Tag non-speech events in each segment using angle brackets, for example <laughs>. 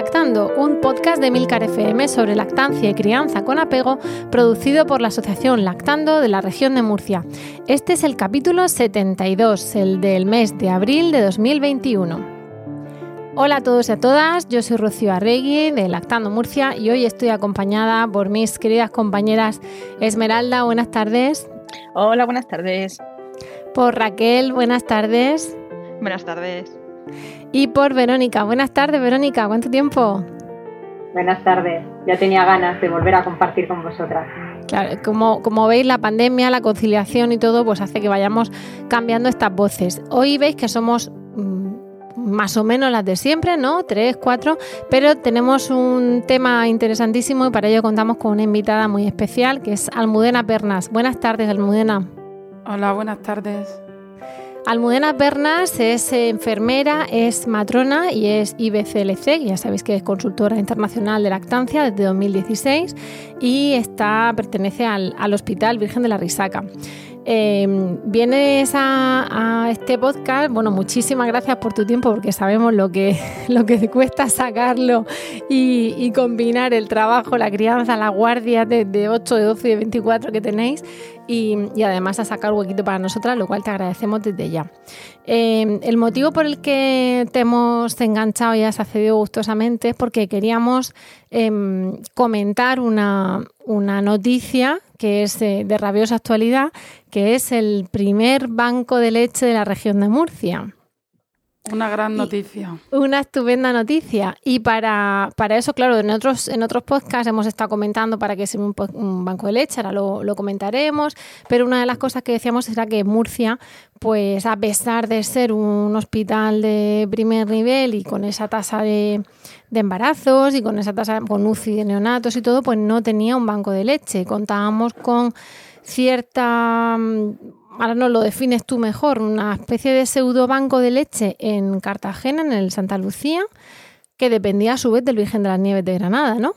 Lactando, un podcast de Milcar FM sobre lactancia y crianza con apego, producido por la Asociación Lactando de la región de Murcia. Este es el capítulo 72, el del mes de abril de 2021. Hola a todos y a todas, yo soy Rocío Arregui de Lactando Murcia y hoy estoy acompañada por mis queridas compañeras Esmeralda, buenas tardes. Hola, buenas tardes. Por Raquel, buenas tardes. Buenas tardes y por Verónica. Buenas tardes, Verónica, ¿cuánto tiempo? Buenas tardes, ya tenía ganas de volver a compartir con vosotras. Claro, como, como veis, la pandemia, la conciliación y todo, pues hace que vayamos cambiando estas voces. Hoy veis que somos mm, más o menos las de siempre, ¿no? Tres, cuatro, pero tenemos un tema interesantísimo y para ello contamos con una invitada muy especial que es Almudena Pernas. Buenas tardes, Almudena. Hola, buenas tardes. Almudena Pernas es enfermera, es matrona y es IBCLC, ya sabéis que es consultora internacional de lactancia desde 2016 y está, pertenece al, al Hospital Virgen de la Risaca. Eh, vienes a, este podcast, bueno, muchísimas gracias por tu tiempo porque sabemos lo que, <laughs> lo que te cuesta sacarlo y, combinar el trabajo, la crianza, la guardia de, 8, de 12 y de 24 que tenéis y, además a sacar huequito para nosotras, lo cual te agradecemos desde ya. Eh, el motivo por el que te hemos enganchado y has accedido gustosamente es porque queríamos em, comentar una, una noticia que es de, rabiosa actualidad, que es el primer banco de leche de la región de Murcia. Una gran noticia. una estupenda noticia. Y para, para, eso, claro, en otros, en otros podcasts hemos estado comentando para que sea un, un, banco de leche, ahora lo, lo, comentaremos, pero una de las cosas que decíamos era que Murcia, pues a pesar de ser un hospital de primer nivel y con esa tasa de, de embarazos y con esa tasa con UCI de neonatos y todo, pues no tenía un banco de leche. Contábamos con cierta, ahora no lo defines tú mejor, una especie de pseudo banco de leche en Cartagena, en el Santa Lucía, que dependía a su vez del Virgen de las Nieves de Granada, ¿no?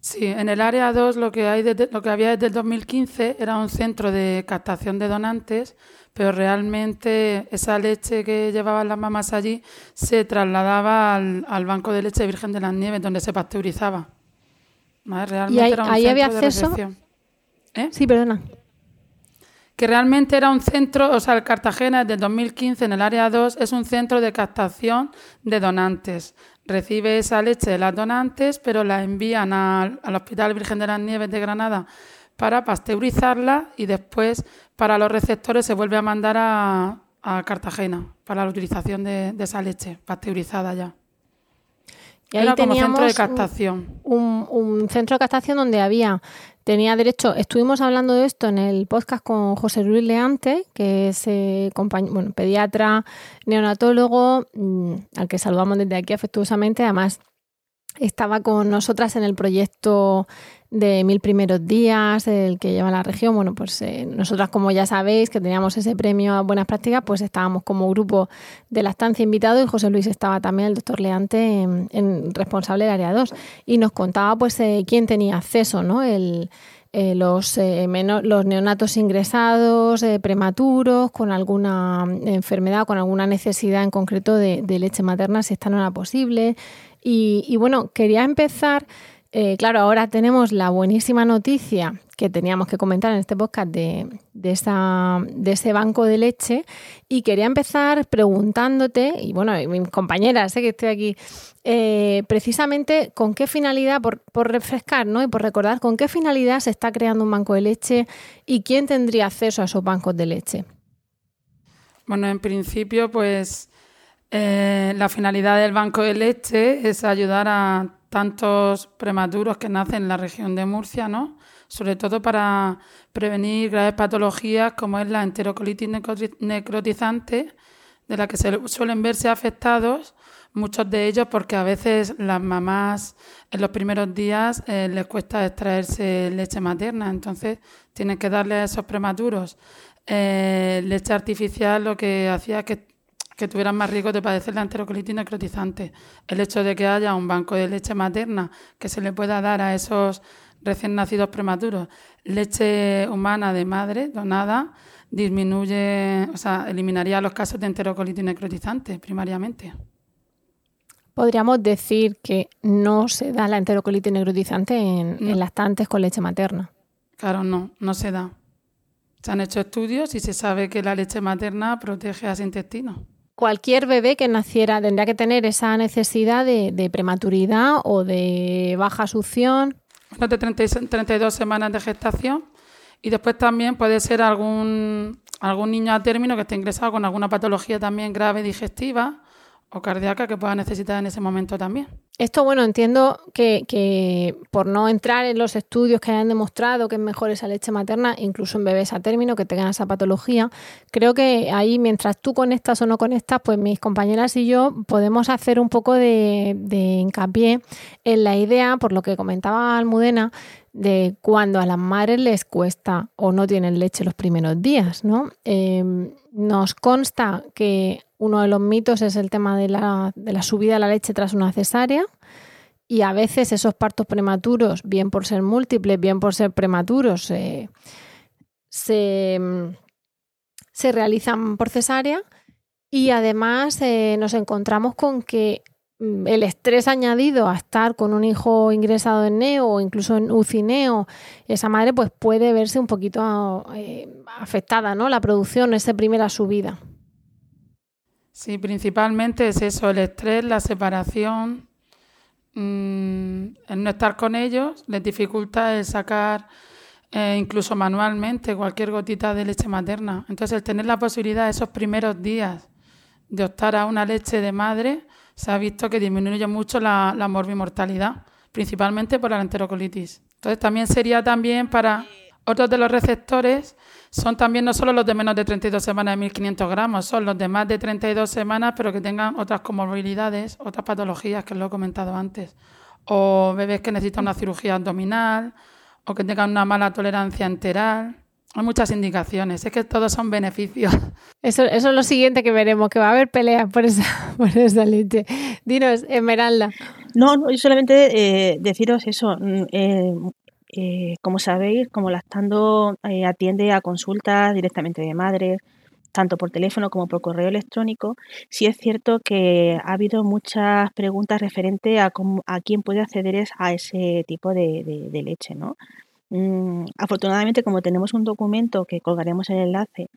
Sí, en el área 2 lo que, hay lo que había desde el 2015 era un centro de captación de donantes pero realmente esa leche que llevaban las mamás allí se trasladaba al, banco de leche Virgen de las Nieves, donde se pasteurizaba. Realmente ¿Y ahí, había acceso? ¿Eh? Sí, perdona. Que realmente era un centro, o sea, el Cartagena desde 2015 en el área 2 es un centro de captación de donantes. Recibe esa leche de las donantes, pero la envían al, al Hospital Virgen de las Nieves de Granada para pasteurizarla y después para los receptores se vuelve a mandar a, Cartagena para la utilización de, esa leche pasteurizada ya. Y ahí Era como centro de captación. Un, centro de captación donde había, tenía derecho, estuvimos hablando de esto en el podcast con José Luis Leante, que es eh, bueno, pediatra, neonatólogo, mm, al que saludamos desde aquí afectuosamente. Además, estaba con nosotras en el proyecto de Mil Primeros Días, el que lleva la región. Bueno, pues eh, nosotras, como ya sabéis, que teníamos ese premio a buenas prácticas, pues estábamos como grupo de la estancia invitado y José Luis estaba también, el doctor Leante, en, responsable del área 2. Y nos contaba pues eh, quién tenía acceso, ¿no? El, eh, los, los neonatos ingresados, prematuros, con alguna enfermedad, con alguna necesidad en concreto de, leche materna, si esta no era posible. Y bueno, quería empezar eh, claro, ahora tenemos la buenísima noticia que teníamos que comentar en este podcast de, esa, de ese banco de leche y quería empezar preguntándote, y bueno, mis compañeras, sé que estoy aquí, eh, precisamente con qué finalidad, por, por, refrescar ¿no? y por recordar, con qué finalidad se está creando un banco de leche y quién tendría acceso a esos bancos de leche. Bueno, en principio, pues eh, la finalidad del banco de leche es ayudar a tantos prematuros que nacen en la región de Murcia, ¿no? Sobre todo para prevenir graves patologías como es la enterocolitis necrotizante, de la que se suelen verse afectados muchos de ellos porque a veces las mamás en los primeros días eh, les cuesta extraerse leche materna, entonces tienen que darle a esos prematuros eh, leche artificial, lo que hacía que que tuvieran más riesgo de padecer la enterocolitis necrotizante. El hecho de que haya un banco de leche materna que se le pueda dar a esos recién nacidos prematuros, leche humana de madre donada, disminuye, o sea, eliminaría los casos de enterocolitis necrotizante primariamente. Podríamos decir que no se da la enterocolitis necrotizante en, en lactantes con leche materna. Claro, no, no se da. Se han hecho estudios y se sabe que la leche materna protege a ese intestino cualquier bebé que naciera tendría que tener esa necesidad de, prematuridad o de baja succión. de 32 semanas de gestación y después también puede ser algún, algún niño a término que esté ingresado con alguna patología también grave digestiva o cardíaca que pueda necesitar en ese momento también. Esto, bueno, entiendo que, por no entrar en los estudios que hayan demostrado que es mejor esa leche materna, incluso en bebés a término que tengan esa patología, creo que ahí mientras tú conectas o no conectas, pues mis compañeras y yo podemos hacer un poco de, hincapié en la idea, por lo que comentaba Almudena, de cuando a las madres les cuesta o no tienen leche los primeros días, ¿no? Eh, nos consta que uno de los mitos es el tema de la, subida de la leche tras una cesárea. Y a veces esos partos prematuros, bien por ser múltiples, bien por ser prematuros, se, realizan por cesárea. Y además eh, nos encontramos con que mm, el estrés añadido a estar con un hijo ingresado en neo o incluso en UCI esa madre pues puede verse un poquito eh, afectada, ¿no? La producción, esa primera subida. Sí, principalmente es eso, el estrés, la separación, mm, el no estar con ellos, les dificulta el sacar eh, incluso manualmente cualquier gotita de leche materna. Entonces, el tener la posibilidad esos primeros días de optar a una leche de madre, se ha visto que disminuye mucho la, la morbimortalidad, principalmente por la enterocolitis. Entonces, también sería también para otros de los receptores son también no solo los de menos de 32 semanas de 1500 gramos, son los de más de 32 semanas, pero que tengan otras comorbilidades, otras patologías que lo he comentado antes, o bebés que necesitan una cirugía abdominal, o que tengan una mala tolerancia enteral. Hay muchas indicaciones, es que todos son beneficios. <laughs> Eso, eso es lo siguiente que veremos, que va a haber peleas por esa, <laughs> por esa leche. Dinos, Esmeralda. No, no yo solamente eh, deciros eso. Mm, eh, eh, como sabéis, como Lactando eh, atiende a consultas directamente de madres, tanto por teléfono como por correo electrónico, sí es cierto que ha habido muchas preguntas referentes a, a quién puede acceder a ese tipo de, leche. ¿no? Mm, afortunadamente, como tenemos un documento que colgaremos el enlace,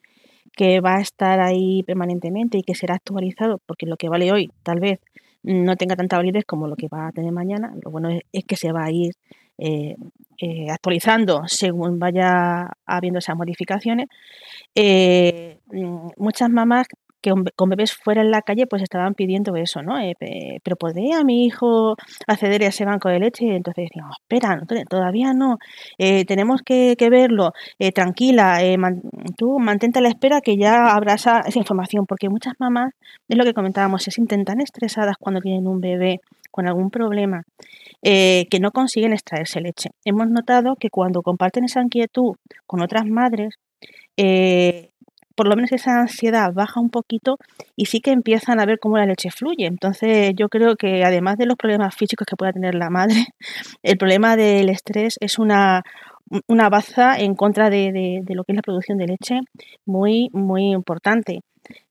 que va a estar ahí permanentemente y que será actualizado, porque lo que vale hoy tal vez no tenga tanta validez como lo que va a tener mañana, lo bueno es que se va a ir eh, eh, actualizando según vaya habiendo esas modificaciones. Eh, mm, muchas mamás que con bebés fuera en la calle pues estaban pidiendo eso, ¿no? pero ¿podría mi hijo acceder a ese banco de leche? Entonces decíamos, espera, todavía no, tenemos que, verlo, tranquila, tú mantente a la espera que ya habrá esa, esa, información, porque muchas mamás, es lo que comentábamos, se sienten tan estresadas cuando tienen un bebé con algún problema eh, que no consiguen extraerse leche. Hemos notado que cuando comparten esa inquietud con otras madres, eh, por lo menos esa ansiedad baja un poquito y sí que empiezan a ver cómo la leche fluye. Entonces yo creo que además de los problemas físicos que pueda tener la madre, <laughs> el problema del estrés es una, una baza en contra de, lo que es la producción de leche muy, muy importante.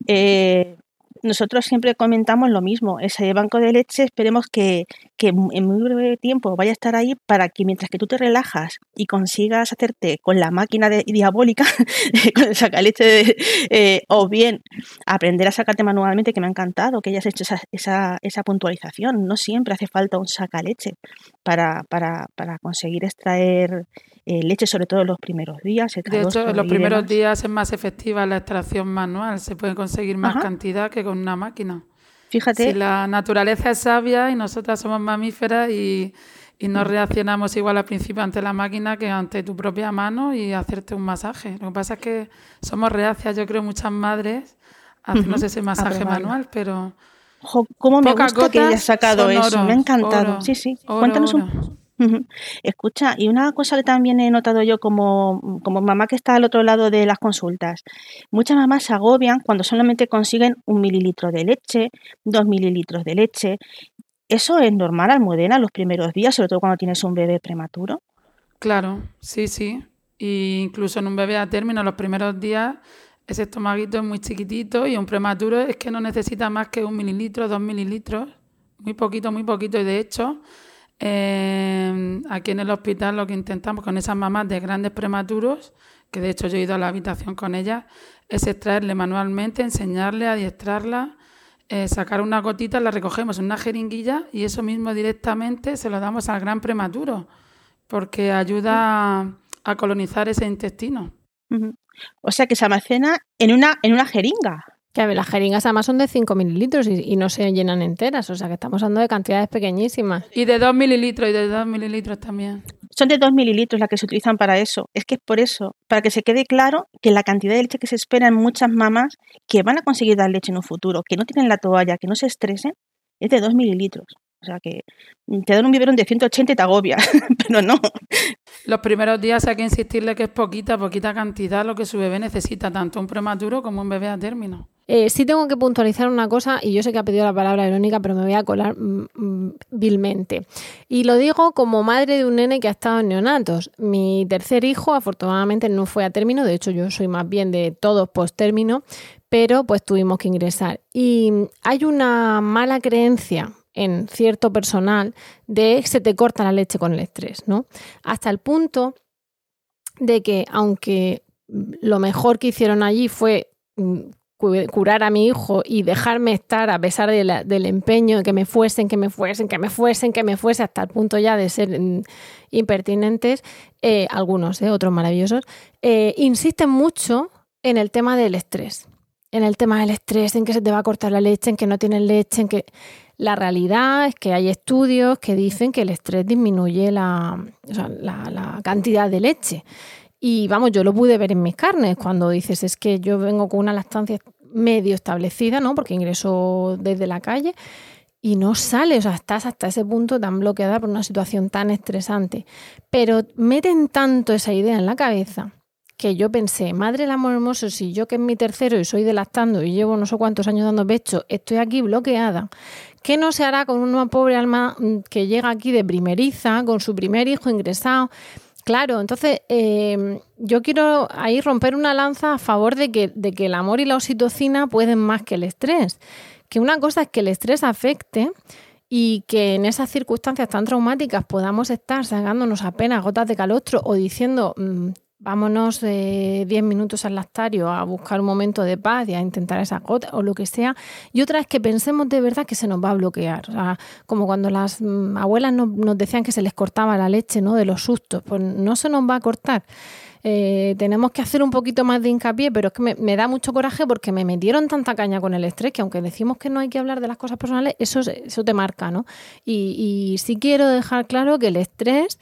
Eh, nosotros siempre comentamos lo mismo. Ese banco de leche esperemos que, en muy breve tiempo vaya a estar ahí para que mientras que tú te relajas y consigas hacerte con la máquina diabólica, <laughs> con el sacaleche, eh, o bien aprender a sacarte manualmente, que me ha encantado que hayas hecho esa, esa, esa puntualización. No siempre hace falta un sacaleche para, para, para conseguir extraer eh, leche, sobre todo los primeros días. De hecho, en los primeros días es más efectiva la extracción manual, se puede conseguir más cantidad que con una máquina. Fíjate. Si la naturaleza es sabia y nosotras somos mamíferas y, y no reaccionamos igual al principio ante la máquina que ante tu propia mano y hacerte un masaje. Lo que pasa es que somos reacias, yo creo, muchas madres a hacernos ese masaje manual, pero... ¿Cómo me gusta que hayas sacado eso? me ha encantado. sí, sí. Cuéntanos un Escucha, y una cosa que también he notado yo como, como mamá que está al otro lado de las consultas, muchas mamás se agobian cuando solamente consiguen un mililitro de leche, dos mililitros de leche. ¿Eso es normal, Almudena, los primeros días, sobre todo cuando tienes un bebé prematuro? Claro, sí, sí. Y incluso en un bebé a término, los primeros días, ese estomaguito es muy chiquitito y un prematuro es que no necesita más que un mililitro, dos mililitros, muy poquito, muy poquito. Y de hecho, eh, aquí en el hospital lo que intentamos con esas mamás de grandes prematuros, que de hecho yo he ido a la habitación con ellas, es extraerle manualmente, enseñarle, adiestrarla, eh, sacar una gotita, la recogemos en una jeringuilla y eso mismo directamente se lo damos al gran prematuro, porque ayuda a, colonizar ese intestino. O sea que se almacena en una, en una jeringa. Que las jeringas además son de 5 mililitros y, no se llenan enteras, o sea que estamos hablando de cantidades pequeñísimas. Y de 2 mililitros y de 2 mililitros también. Son de 2 mililitros las que se utilizan para eso. Es que es por eso, para que se quede claro que la cantidad de leche que se espera en muchas mamás que van a conseguir dar leche en un futuro, que no tienen la toalla, que no se estresen, es de 2 mililitros. O sea que te dan un biberón de 180 y te agobia, <laughs> pero no. Los primeros días hay que insistirle que es poquita, poquita cantidad lo que su bebé necesita, tanto un prematuro como un bebé a término. Eh, sí tengo que puntualizar una cosa, y yo sé que ha pedido la palabra Verónica, pero me voy a colar mm, mm, vilmente. Y lo digo como madre de un nene que ha estado en neonatos. Mi tercer hijo, afortunadamente, no fue a término, de hecho yo soy más bien de todos post término, pero pues tuvimos que ingresar. Y hay una mala creencia en cierto personal de se te corta la leche con el estrés, ¿no? Hasta el punto de que aunque lo mejor que hicieron allí fue mm, curar a mi hijo y dejarme estar a pesar del empeño de que me fuesen, que me fuesen, que me fuesen, que me fuese, hasta el punto ya de ser mm, impertinentes, eh, algunos, eh, otros maravillosos, eh, insisten mucho en el tema del estrés. En el tema del estrés, en que se te va a cortar la leche, en que no tienes leche, en que la realidad es que hay estudios que dicen que el estrés disminuye la, cantidad de leche. Y vamos, yo lo pude ver en mis carnes cuando dices, es que yo vengo con una lactancia medio establecida, ¿no? Porque ingreso desde la calle y no sale, o sea, estás hasta ese punto tan bloqueada por una situación tan estresante. Pero meten tanto esa idea en la cabeza que yo pensé, madre el amor hermoso, si yo que es mi tercero y soy de lactando y llevo no sé cuántos años dando pecho, estoy aquí bloqueada, ¿qué no se hará con una pobre alma mm, que llega aquí de primeriza, con su primer hijo ingresado? Claro, entonces eh, yo quiero ahí romper una lanza a favor de que, el amor y la oxitocina pueden más que el estrés. Que una cosa es que el estrés afecte y que en esas circunstancias tan traumáticas podamos estar sacándonos apenas gotas de calostro o diciendo mm, vámonos 10 eh, minutos al lactario a buscar un momento de paz y a intentar esa gota o lo que sea. Y otra es que pensemos de verdad que se nos va a bloquear. O sea, como cuando las mm, abuelas nos, decían que se les cortaba la leche, ¿no? De los sustos. Pues no se nos va a cortar. Eh, tenemos que hacer un poquito más de hincapié, pero es que me, da mucho coraje porque me metieron tanta caña con el estrés que aunque decimos que no hay que hablar de las cosas personales, eso, eso te marca, ¿no? Y, y sí quiero dejar claro que el estrés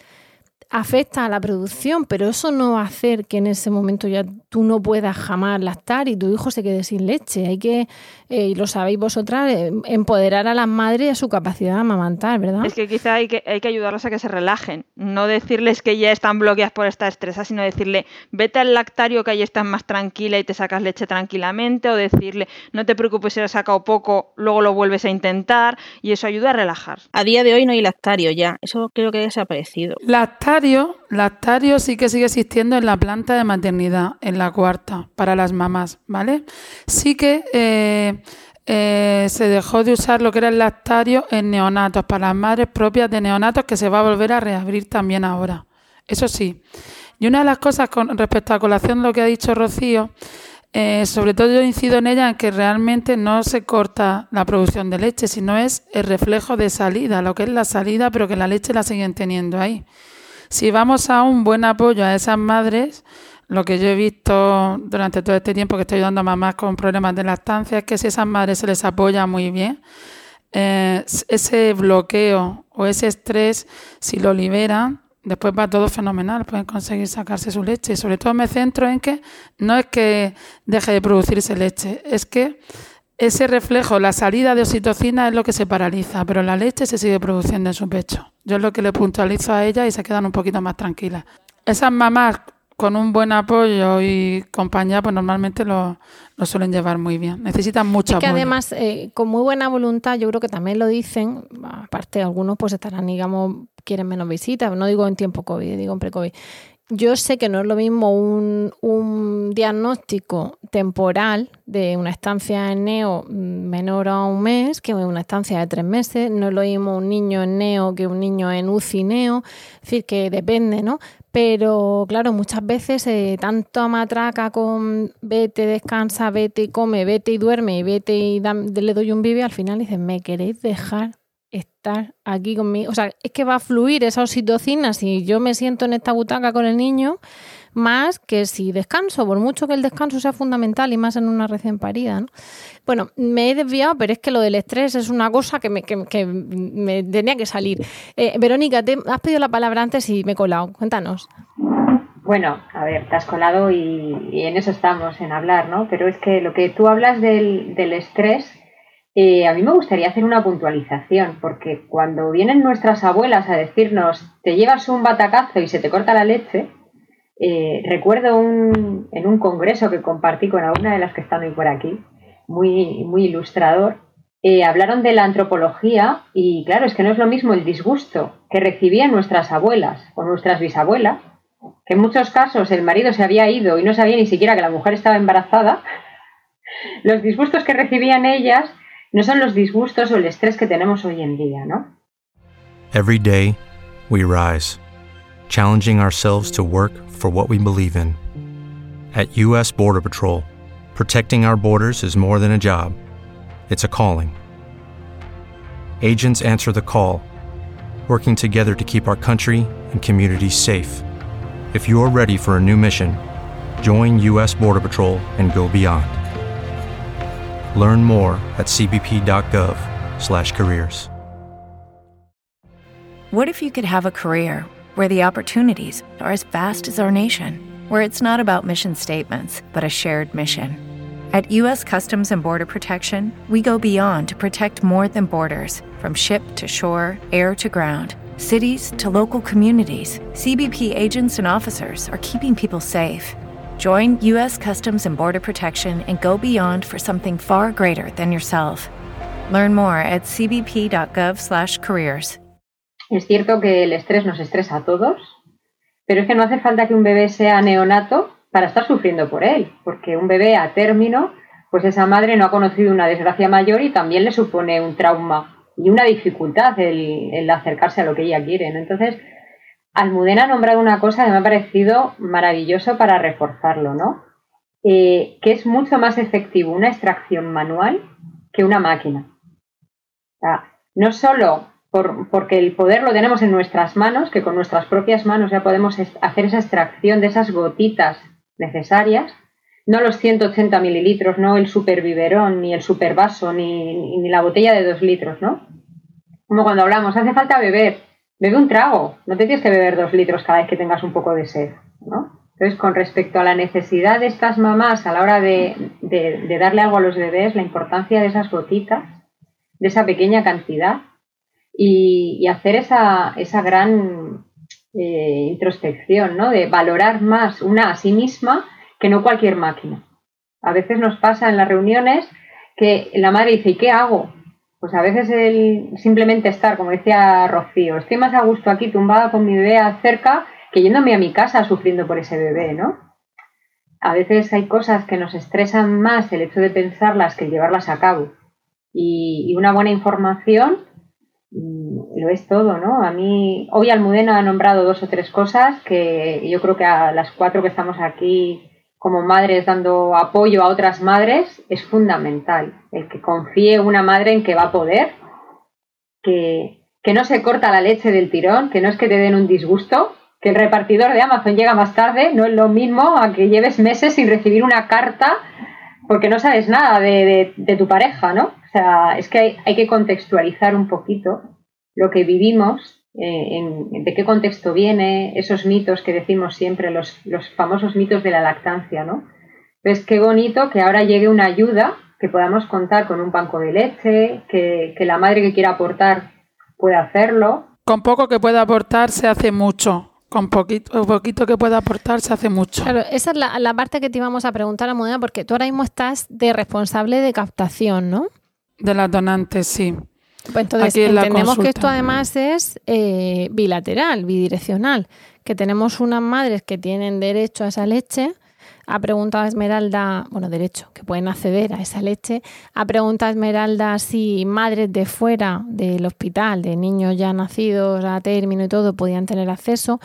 afecta a la producción, pero eso no va a hacer que en ese momento ya tú no puedas jamás lactar y tu hijo se quede sin leche. Hay que, eh, y lo sabéis vosotras, eh, empoderar a las madres a su capacidad de amamantar, ¿verdad? Es que quizá hay que, hay que ayudarlas a que se relajen, no decirles que ya están bloqueadas por esta estresa, sino decirle, vete al lactario que ahí estás más tranquila y te sacas leche tranquilamente, o decirle, no te preocupes si has sacado poco, luego lo vuelves a intentar, y eso ayuda a relajar. A día de hoy no hay lactario ya, eso creo que ha desaparecido. Lactario lactario, sí que sigue existiendo en la planta de maternidad, en la cuarta, para las mamás, ¿vale? Sí que eh, eh, se dejó de usar lo que era el lactario en neonatos, para las madres propias de neonatos, que se va a volver a reabrir también ahora. Eso sí. Y una de las cosas con respecto a colación, lo que ha dicho Rocío, eh, sobre todo yo incido en ella en que realmente no se corta la producción de leche, sino es el reflejo de salida, lo que es la salida, pero que la leche la siguen teniendo ahí. Si vamos a un buen apoyo a esas madres, lo que yo he visto durante todo este tiempo que estoy ayudando a mamás con problemas de lactancia es que si esas madres se les apoya muy bien, eh, ese bloqueo o ese estrés, si lo liberan, después va todo fenomenal, pueden conseguir sacarse su leche. Y sobre todo me centro en que no es que deje de producirse leche, es que ese reflejo, la salida de oxitocina es lo que se paraliza, pero la leche se sigue produciendo en su pecho. Yo es lo que le puntualizo a ella y se quedan un poquito más tranquilas. Esas mamás con un buen apoyo y compañía, pues normalmente lo, suelen llevar muy bien. Necesitan mucho es que además, eh, con muy buena voluntad, yo creo que también lo dicen, aparte algunos pues estarán, digamos, quieren menos visitas, no digo en tiempo COVID, digo en pre-COVID. Yo sé que no es lo mismo un, un, diagnóstico temporal de una estancia en neo menor a un mes que una estancia de tres meses. No es lo mismo un niño en neo que un niño en UCI neo. Es decir, que depende, ¿no? Pero claro, muchas veces eh, tanto matraca con vete, descansa, vete, come, vete y duerme y vete y le doy un bibi, al final dicen, ¿me queréis dejar estar aquí conmigo? O sea, es que va a fluir esa oxitocina si yo me siento en esta butaca con el niño, más que si descanso, por mucho que el descanso sea fundamental y más en una recién parida. ¿no? Bueno, me he desviado, pero es que lo del estrés es una cosa que me, tenía que salir. Eh, Verónica, te has pedido la palabra antes y me he colado. Cuéntanos. Bueno, a ver, te has colado y, en eso estamos, en hablar, ¿no? Pero es que lo que tú hablas del, estrés, eh, a mí me gustaría hacer una puntualización, porque cuando vienen nuestras abuelas a decirnos, te llevas un batacazo y se te corta la leche, eh, recuerdo en un congreso que compartí con alguna de las que están hoy por aquí, muy, muy ilustrador, eh, hablaron de la antropología y claro, es que no es lo mismo el disgusto que recibían nuestras abuelas o nuestras bisabuelas, que en muchos casos el marido se había ido y no sabía ni siquiera que la mujer estaba embarazada, <laughs> los disgustos que recibían ellas no son los disgustos o el estrés que tenemos hoy en día, ¿no? Every day we rise, challenging ourselves to work for what we believe in. At US Border Patrol, Protecting our borders is more than a job, it's a calling. Agents answer the call, working together to keep our country and communities safe. If you're ready for a new mission, join U.S. Border Patrol and go beyond. Learn more at cbp.gov/careers. What if you could have a career where the opportunities are as vast as our nation, where it's not about mission statements, but a shared mission? At U.S. Customs and Border Protection, we go beyond to protect more than borders from ship to shore, air to ground, cities to local communities. CBP agents and officers are keeping people safe. Join U.S. Customs and Border Protection and go beyond for something far greater than yourself. Learn more at cbp.gov/careers. Es cierto que el estrés nos estresa a todos, pero es que no hace falta que un bebé sea neonato para estar sufriendo por él, porque un bebé a término, pues esa madre no ha conocido una desgracia mayor y también le supone un trauma y una dificultad el, acercarse a lo que ella quiere. Entonces, Almudena ha nombrado una cosa que me ha parecido maravilloso para reforzarlo, ¿no? Eh, que es mucho más efectivo una extracción manual que una máquina. no solo porque el poder lo tenemos en nuestras manos, que con nuestras propias manos ya podemos hacer esa extracción de esas gotitas necesarias, no los 180 mililitros, no el super biberón, ni el super vaso, ni, ni la botella de dos litros, ¿no? Como cuando hablamos, hace falta beber, bebe un trago, no te tienes que beber dos litros cada vez que tengas un poco de sed, ¿no? Entonces, con respecto a la necesidad de estas mamás a la hora de, de, darle algo a los bebés, la importancia de esas gotitas, de esa pequeña cantidad, y, hacer esa, esa gran eh, introspección, ¿no? De valorar más una a sí misma que no cualquier máquina. A veces nos pasa en las reuniones que la madre dice, ¿y qué hago? Pues a veces el simplemente estar, como decía Rocío, estoy más a gusto aquí tumbada con mi bebé cerca que yéndome a mi casa sufriendo por ese bebé, ¿no? A veces hay cosas que nos estresan más el hecho de pensarlas que el llevarlas a cabo. y una buena información lo es todo, ¿no? A mí, hoy Almudena ha nombrado dos o tres cosas que yo creo que a las cuatro que estamos aquí como madres dando apoyo a otras madres es fundamental. El que confíe una madre en que va a poder, que, que no se corta la leche del tirón, que no es que te den un disgusto, que el repartidor de Amazon llega más tarde, no es lo mismo a que lleves meses sin recibir una carta porque no sabes nada de, tu pareja, ¿no? O sea, es que hay, que contextualizar un poquito lo que vivimos, eh, en, de qué contexto viene, esos mitos que decimos siempre, los, los famosos mitos de la lactancia, ¿no? Entonces, qué bonito que ahora llegue una ayuda, que podamos contar con un banco de leche, que, que la madre que quiera aportar pueda hacerlo. Con poco que pueda aportar se hace mucho con poquito, poquito que pueda aportar se hace mucho. Claro, esa es la, parte que te íbamos a preguntar, a Modena, porque tú ahora mismo estás de responsable de captación, ¿no? De las donantes, sí. Pues entonces entendemos que esto además es eh, bilateral, bidireccional, que tenemos unas madres que tienen derecho a esa leche ha preguntado Esmeralda, bueno, derecho, que pueden acceder a esa leche. Ha preguntado Esmeralda si madres de fuera del hospital, de niños ya nacidos a término y todo, podían tener acceso.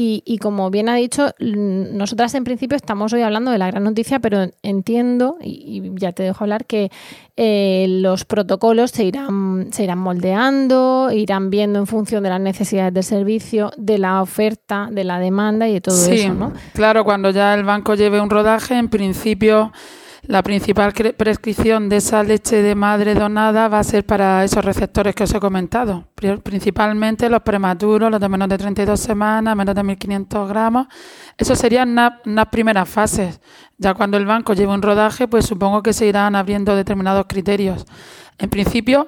Y, como bien ha dicho, nosotras en principio estamos hoy hablando de la gran noticia, pero entiendo, y, ya te dejo hablar, que eh, los protocolos se irán, se irán moldeando, irán viendo en función de las necesidades del servicio, de la oferta, de la demanda y de todo eso. ¿no? Claro, cuando ya el banco lleve un rodaje, en principio la principal prescripción de esa leche de madre donada va a ser para esos receptores que os he comentado, principalmente los prematuros, los de menos de 32 semanas, menos de 1.500 gramos. Eso serían las primeras fases. Ya cuando el banco lleve un rodaje, pues supongo que se irán abriendo determinados criterios. En principio,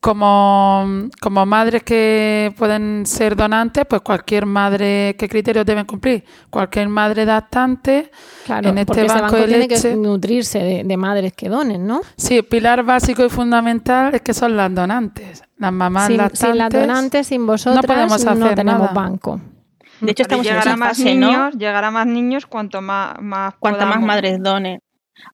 como, como madres que pueden ser donantes, pues cualquier madre, ¿qué criterios deben cumplir? Cualquier madre adaptante en este banco, de tiene que nutrirse de, madres que donen, ¿no? Sí, pilar básico y fundamental es que son las donantes. Las mamás sin, lactantes. Sin las donantes, sin vosotras, no, podemos hacer no tenemos banco. De hecho, estamos llegará más niños, llegará más niños cuanto más, más cuanto más madres donen.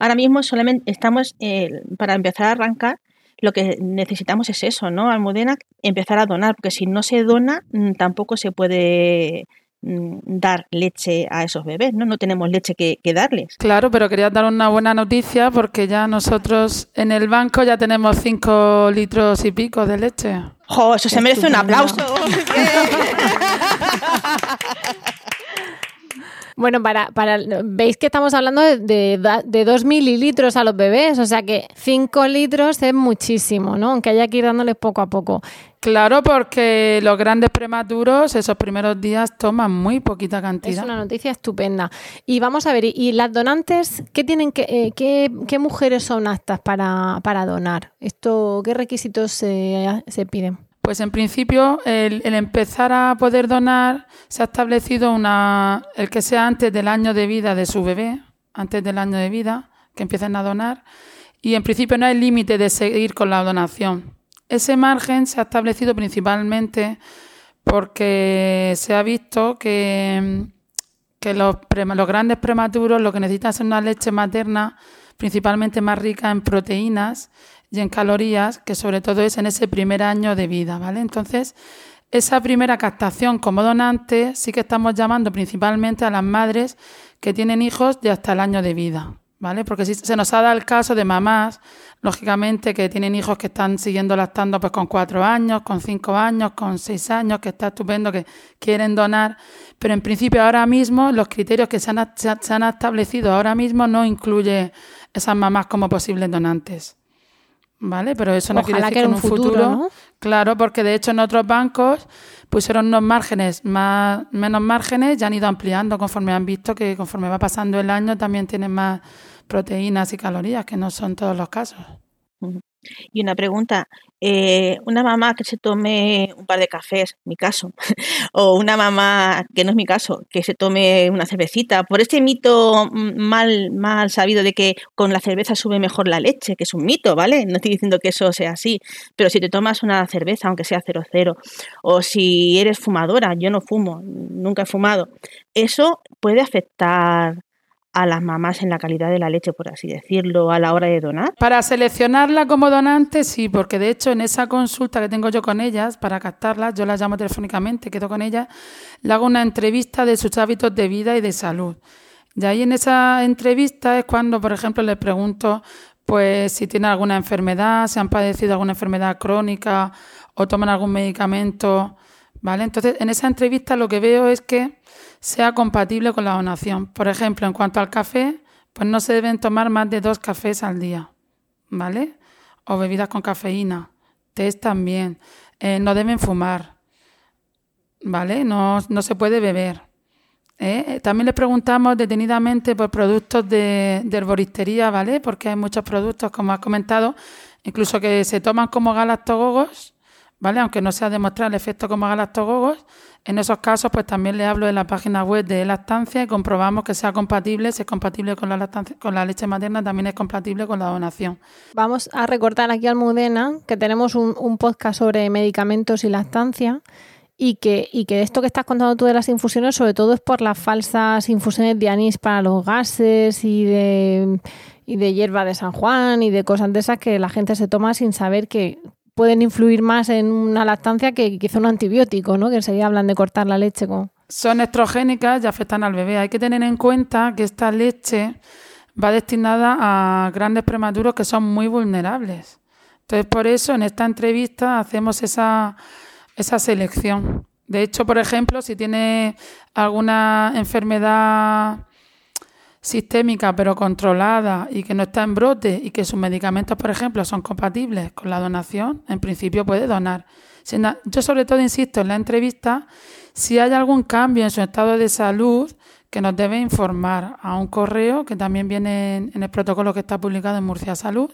Ahora mismo solamente estamos eh, para empezar a arrancar lo que necesitamos es eso, ¿no? Almudena, empezar a donar, porque si no se dona, mm, tampoco se puede mm, dar leche a esos bebés, ¿no? No tenemos leche que, darles. Claro, pero quería dar una buena noticia porque ya nosotros en el banco ya tenemos cinco litros y pico de leche. ¡Jo! Eso se merece un aplauso. <laughs> <laughs> Bueno, para, para veis que estamos hablando de, de, 2 mililitros a los bebés, o sea que 5 litros es muchísimo, ¿no? Aunque haya que ir dándoles poco a poco. Claro, porque los grandes prematuros esos primeros días toman muy poquita cantidad. Es una noticia estupenda. Y vamos a ver, ¿y las donantes qué tienen que, eh, qué, qué, mujeres son aptas para, para donar? Esto, ¿qué requisitos se, se piden? Pues en principio el, empezar a poder donar se ha establecido una, el que sea antes del año de vida de su bebé, antes del año de vida, que empiecen a donar, y en principio no hay límite de seguir con la donación. Ese margen se ha establecido principalmente porque se ha visto que, que los, los grandes prematuros lo que necesitan es una leche materna principalmente más rica en proteínas y en calorías, que sobre todo es en ese primer año de vida, ¿vale? Entonces, esa primera captación como donante sí que estamos llamando principalmente a las madres que tienen hijos de hasta el año de vida, ¿vale? Porque si se nos ha dado el caso de mamás, lógicamente, que tienen hijos que están siguiendo lactando pues con cuatro años, con cinco años, con seis años, que está estupendo, que quieren donar, pero en principio ahora mismo los criterios que se han, se han establecido ahora mismo no incluye esas mamás como posibles donantes. ¿Vale? Pero eso no quiere decir que en un futuro, claro, porque de hecho en otros bancos pusieron unos márgenes, más, menos márgenes, ya han ido ampliando conforme han visto que conforme va pasando el año también tienen más proteínas y calorías, que no son todos los casos. Y una pregunta, eh, una mamá que se tome un par de cafés, mi caso, <laughs> o una mamá, que no es mi caso, que se tome una cervecita, por este mito mal, mal sabido de que con la cerveza sube mejor la leche, que es un mito, ¿vale? No estoy diciendo que eso sea así, pero si te tomas una cerveza, aunque sea 00, o si eres fumadora, yo no fumo, nunca he fumado, eso puede afectar a las mamás en la calidad de la leche, por así decirlo, a la hora de donar? Para seleccionarla como donante, sí, porque de hecho en esa consulta que tengo yo con ellas, para captarlas, yo las llamo telefónicamente, quedo con ellas, le hago una entrevista de sus hábitos de vida y de salud. Y ahí en esa entrevista es cuando, por ejemplo, les pregunto pues si tienen alguna enfermedad, si han padecido alguna enfermedad crónica o toman algún medicamento ¿Vale? Entonces, en esa entrevista lo que veo es que sea compatible con la donación. Por ejemplo, en cuanto al café, pues no se deben tomar más de dos cafés al día, ¿vale? O bebidas con cafeína, test también. Eh, no deben fumar, ¿vale? No, no se puede beber. ¿eh? También les preguntamos detenidamente por productos de, de, herboristería, ¿vale? Porque hay muchos productos, como has comentado, incluso que se toman como galactogogos, ¿vale? Aunque no se ha demostrado el efecto como galactogogos, en esos casos, pues también le hablo de la página web de lactancia y comprobamos que sea compatible, si es compatible con la lactancia, con la leche materna, también es compatible con la donación. Vamos a recordar aquí Almudena que tenemos un, un podcast sobre medicamentos y lactancia y que, y que esto que estás contando tú de las infusiones, sobre todo es por las falsas infusiones de anís para los gases y de, y de hierba de San Juan y de cosas de esas que la gente se toma sin saber que pueden influir más en una lactancia que quizá un antibiótico, ¿no? Que enseguida hablan de cortar la leche con... Son estrogénicas y afectan al bebé. Hay que tener en cuenta que esta leche va destinada a grandes prematuros que son muy vulnerables. Entonces, por eso en esta entrevista hacemos esa esa selección. De hecho, por ejemplo, si tiene alguna enfermedad sistémica pero controlada y que no está en brote y que sus medicamentos, por ejemplo, son compatibles con la donación, en principio puede donar. Yo sobre todo insisto en la entrevista si hay algún cambio en su estado de salud que nos debe informar a un correo que también viene en el protocolo que está publicado en Murcia Salud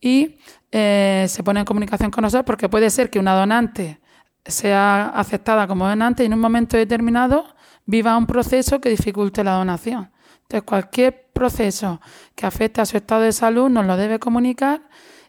y eh, se pone en comunicación con nosotros porque puede ser que una donante sea aceptada como donante y en un momento determinado viva un proceso que dificulte la donación. Entonces, cualquier proceso que afecte a su estado de salud nos lo debe comunicar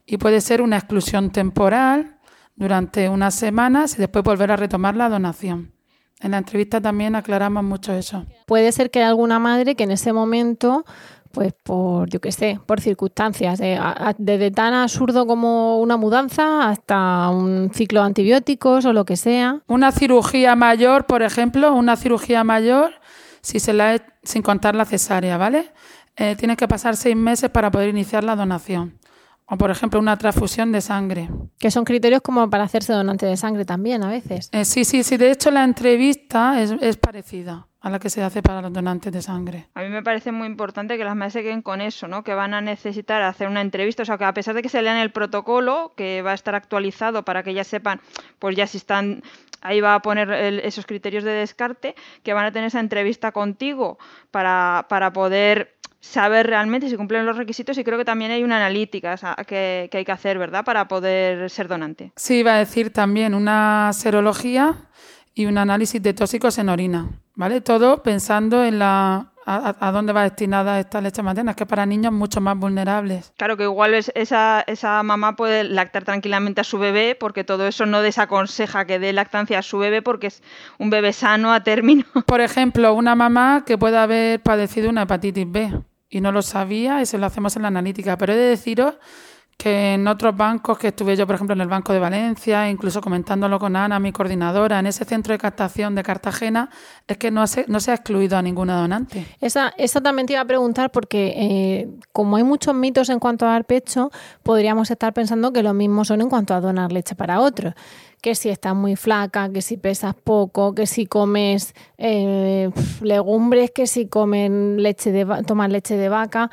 y puede ser una exclusión temporal durante unas semanas y después volver a retomar la donación. En la entrevista también aclaramos mucho eso. Puede ser que haya alguna madre que en ese momento pues por, yo qué sé, por circunstancias, eh, desde tan absurdo como una mudanza hasta un ciclo de antibióticos o lo que sea. Una cirugía mayor, por ejemplo, una cirugía mayor, si se la sin contar la cesárea, ¿vale? Eh, tiene que pasar seis meses para poder iniciar la donación. O, por ejemplo, una transfusión de sangre. Que son criterios como para hacerse donante de sangre también a veces. Eh, sí, sí, sí. De hecho, la entrevista es, es parecida a la que se hace para los donantes de sangre. A mí me parece muy importante que las madres se queden con eso, ¿no? Que van a necesitar hacer una entrevista, o sea, que a pesar de que se lean el protocolo, que va a estar actualizado para que ya sepan, pues ya si están ahí va a poner esos criterios de descarte, que van a tener esa entrevista contigo para, para poder saber realmente si cumplen los requisitos y creo que también hay una analítica que, que, hay que hacer, ¿verdad?, para poder ser donante. Sí, va a decir también una serología y un análisis de tóxicos en orina, ¿vale? Todo pensando en la a, dónde va destinada esta leche materna, que para niños mucho más vulnerables. Claro que igual esa, esa mamá puede lactar tranquilamente a su bebé, porque todo eso no desaconseja que dé lactancia a su bebé, porque es un bebé sano a término. <laughs> Por ejemplo, una mamá que puede haber padecido una hepatitis B y no lo sabía y se lo hacemos en la analítica, pero he de deciros que en otros bancos que estuve yo, por ejemplo, en el Banco de Valencia, incluso comentándolo con Ana, mi coordinadora, en ese centro de captación de Cartagena, es que no se, no se ha excluido a ninguna donante. Esa, eso también te iba a preguntar porque eh, como hay muchos mitos en cuanto a dar pecho, podríamos estar pensando que lo mismo son en cuanto a donar leche para otros que si estás muy flaca, que si pesas poco, que si comes eh, legumbres, que si comen leche de tomas leche de vaca.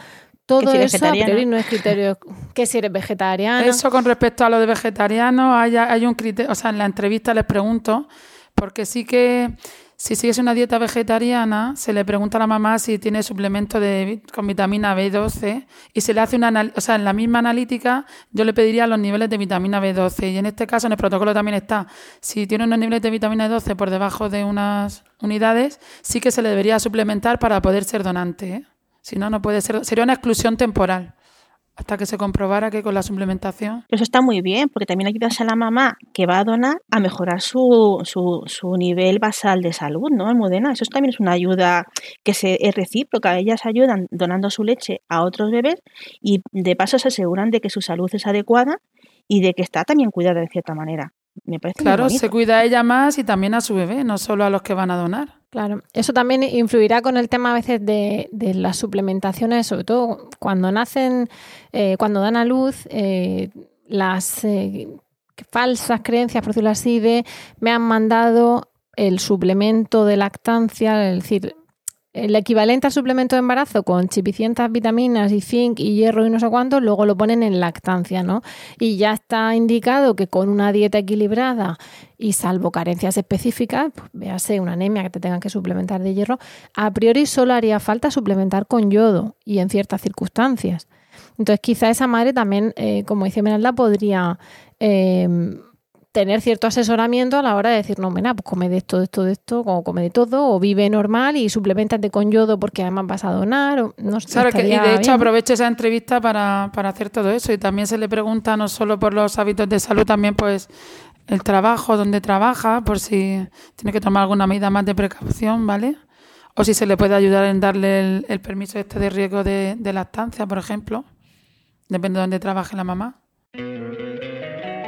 Todo eso a priori no es criterio que si eres vegetariano. Eso con respecto a lo de vegetariano, hay, hay un criterio, o sea, en la entrevista les pregunto, porque sí que si sigues una dieta vegetariana, se le pregunta a la mamá si tiene suplemento de, con vitamina B12 y se le hace una, o sea, en la misma analítica yo le pediría los niveles de vitamina B12 y en este caso en el protocolo también está, si tiene unos niveles de vitamina B12 por debajo de unas unidades, sí que se le debería suplementar para poder ser donante. ¿eh? Si no, no puede ser. Sería una exclusión temporal hasta que se comprobara que con la suplementación. Eso está muy bien, porque también ayudas a la mamá que va a donar a mejorar su, su, su nivel basal de salud, ¿no, Almudena? Eso también es una ayuda que se, es recíproca. Ellas ayudan donando su leche a otros bebés y de paso se aseguran de que su salud es adecuada y de que está también cuidada de cierta manera. Me parece claro, se cuida a ella más y también a su bebé, no solo a los que van a donar. Claro, eso también influirá con el tema a veces de, de las suplementaciones, sobre todo cuando nacen, eh, cuando dan a luz, eh, las eh, falsas creencias, por decirlo así, de me han mandado el suplemento de lactancia, es decir, el equivalente al suplemento de embarazo con chipicientas vitaminas y zinc y hierro y no sé cuánto, luego lo ponen en lactancia, ¿no? Y ya está indicado que con una dieta equilibrada y salvo carencias específicas, pues véase una anemia que te tengan que suplementar de hierro, a priori solo haría falta suplementar con yodo y en ciertas circunstancias. Entonces quizá esa madre también, eh, como dice Menalda, podría... Eh, tener cierto asesoramiento a la hora de decir, no, mira, pues come de esto, de esto, de esto, o come de todo, o vive normal y suplementate con yodo porque además vas a donar. O, no claro que, y de hecho aprovecho esa entrevista para, para hacer todo eso y también se le pregunta no solo por los hábitos de salud, también pues el trabajo, donde trabaja, por si tiene que tomar alguna medida más de precaución, ¿vale? O si se le puede ayudar en darle el, permiso este de riesgo de, de lactancia, por ejemplo. Depende de dónde trabaje la mamá.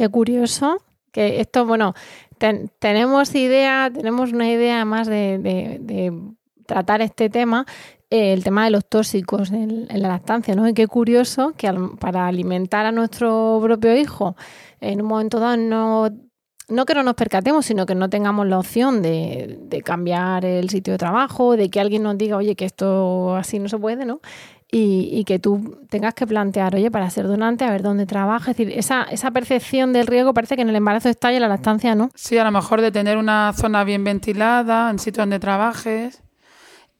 Qué curioso que esto, bueno, tenemos idea, tenemos una idea más de, tratar este tema, eh, el tema de los tóxicos en, la lactancia, ¿no? Y qué curioso que para alimentar a nuestro propio hijo, en un momento dado no no que no nos percatemos, sino que no tengamos la opción de, de, cambiar el sitio de trabajo, de que alguien nos diga, oye, que esto así no se puede, ¿no? Y, que tú tengas que plantear, oye, para ser donante, a ver dónde trabaja. Es decir, esa, esa percepción del riesgo parece que en el embarazo está y en la lactancia no. Sí, a lo mejor de tener una zona bien ventilada, en sitio donde trabajes.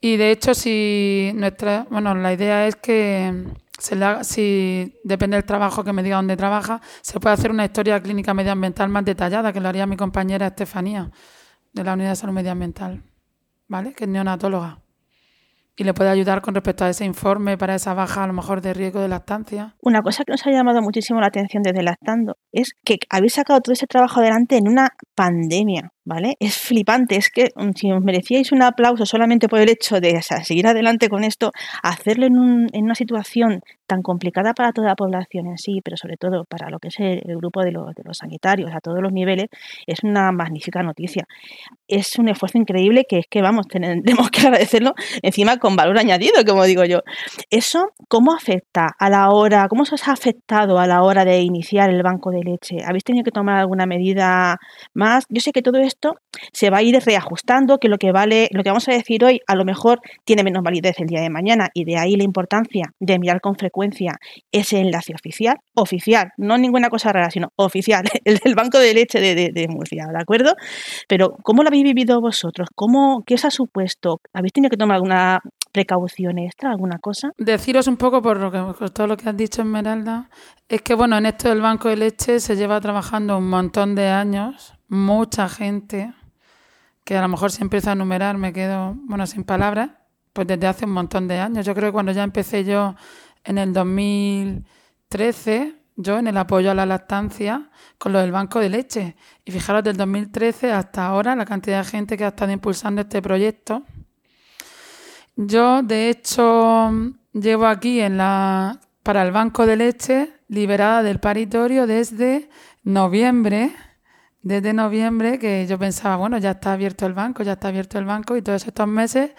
Y de hecho, si nuestra, bueno, la idea es que se le si depende del trabajo que me diga dónde trabaja, se puede hacer una historia clínica medioambiental más detallada, que lo haría mi compañera Estefanía, de la Unidad de Salud Medioambiental, ¿vale? Que es neonatóloga y le puede ayudar con respecto a ese informe para esa baja a lo mejor de riesgo de lactancia. Una cosa que nos ha llamado muchísimo la atención desde Lactando es que habéis sacado todo ese trabajo adelante en una pandemia. ¿Vale? Es flipante, es que mm, si os merecíais un aplauso solamente por el hecho de seguir adelante con esto, hacerlo en, un, en, una situación tan complicada para toda la población en sí, pero sobre todo para lo que es el, grupo de los, de los, sanitarios a todos los niveles, es una magnífica noticia. Es un esfuerzo increíble que es que, vamos, <laughs> tenemos que agradecerlo encima con valor añadido, como digo yo. Eso, ¿cómo afecta a la hora, cómo os ha afectado a la hora de iniciar el banco de leche? ¿Habéis tenido que tomar alguna medida más? Yo sé que todo esto se va a ir reajustando, que lo que vale, lo que vamos a decir hoy a lo mejor tiene menos validez el día de mañana y de ahí la importancia de enviar con frecuencia ese enlace oficial, oficial, no ninguna cosa rara, sino oficial, <laughs> el del Banco de Leche de, de, Murcia, ¿de acuerdo? Pero ¿cómo lo habéis vivido vosotros? ¿Cómo, ¿Qué os ha supuesto? ¿Habéis tenido que tomar alguna precaución extra, alguna cosa? Deciros un poco por, lo que, todo lo que has dicho, Esmeralda, es que bueno, en esto del Banco de Leche se lleva trabajando un montón de años mucha gente, que a lo mejor si empiezo a enumerar me quedo, bueno, sin palabras, pues desde hace un montón de años. Yo creo que cuando ya empecé yo en el 2013, yo en el apoyo a la lactancia con lo del banco de leche. Y fijaros, del 2013 hasta ahora, la cantidad de gente que ha estado impulsando este proyecto. Yo, de hecho, llevo aquí en la, para el banco de leche liberada del paritorio desde noviembre desde noviembre que yo pensaba, bueno, ya está abierto el banco, ya está abierto el banco y todos estos meses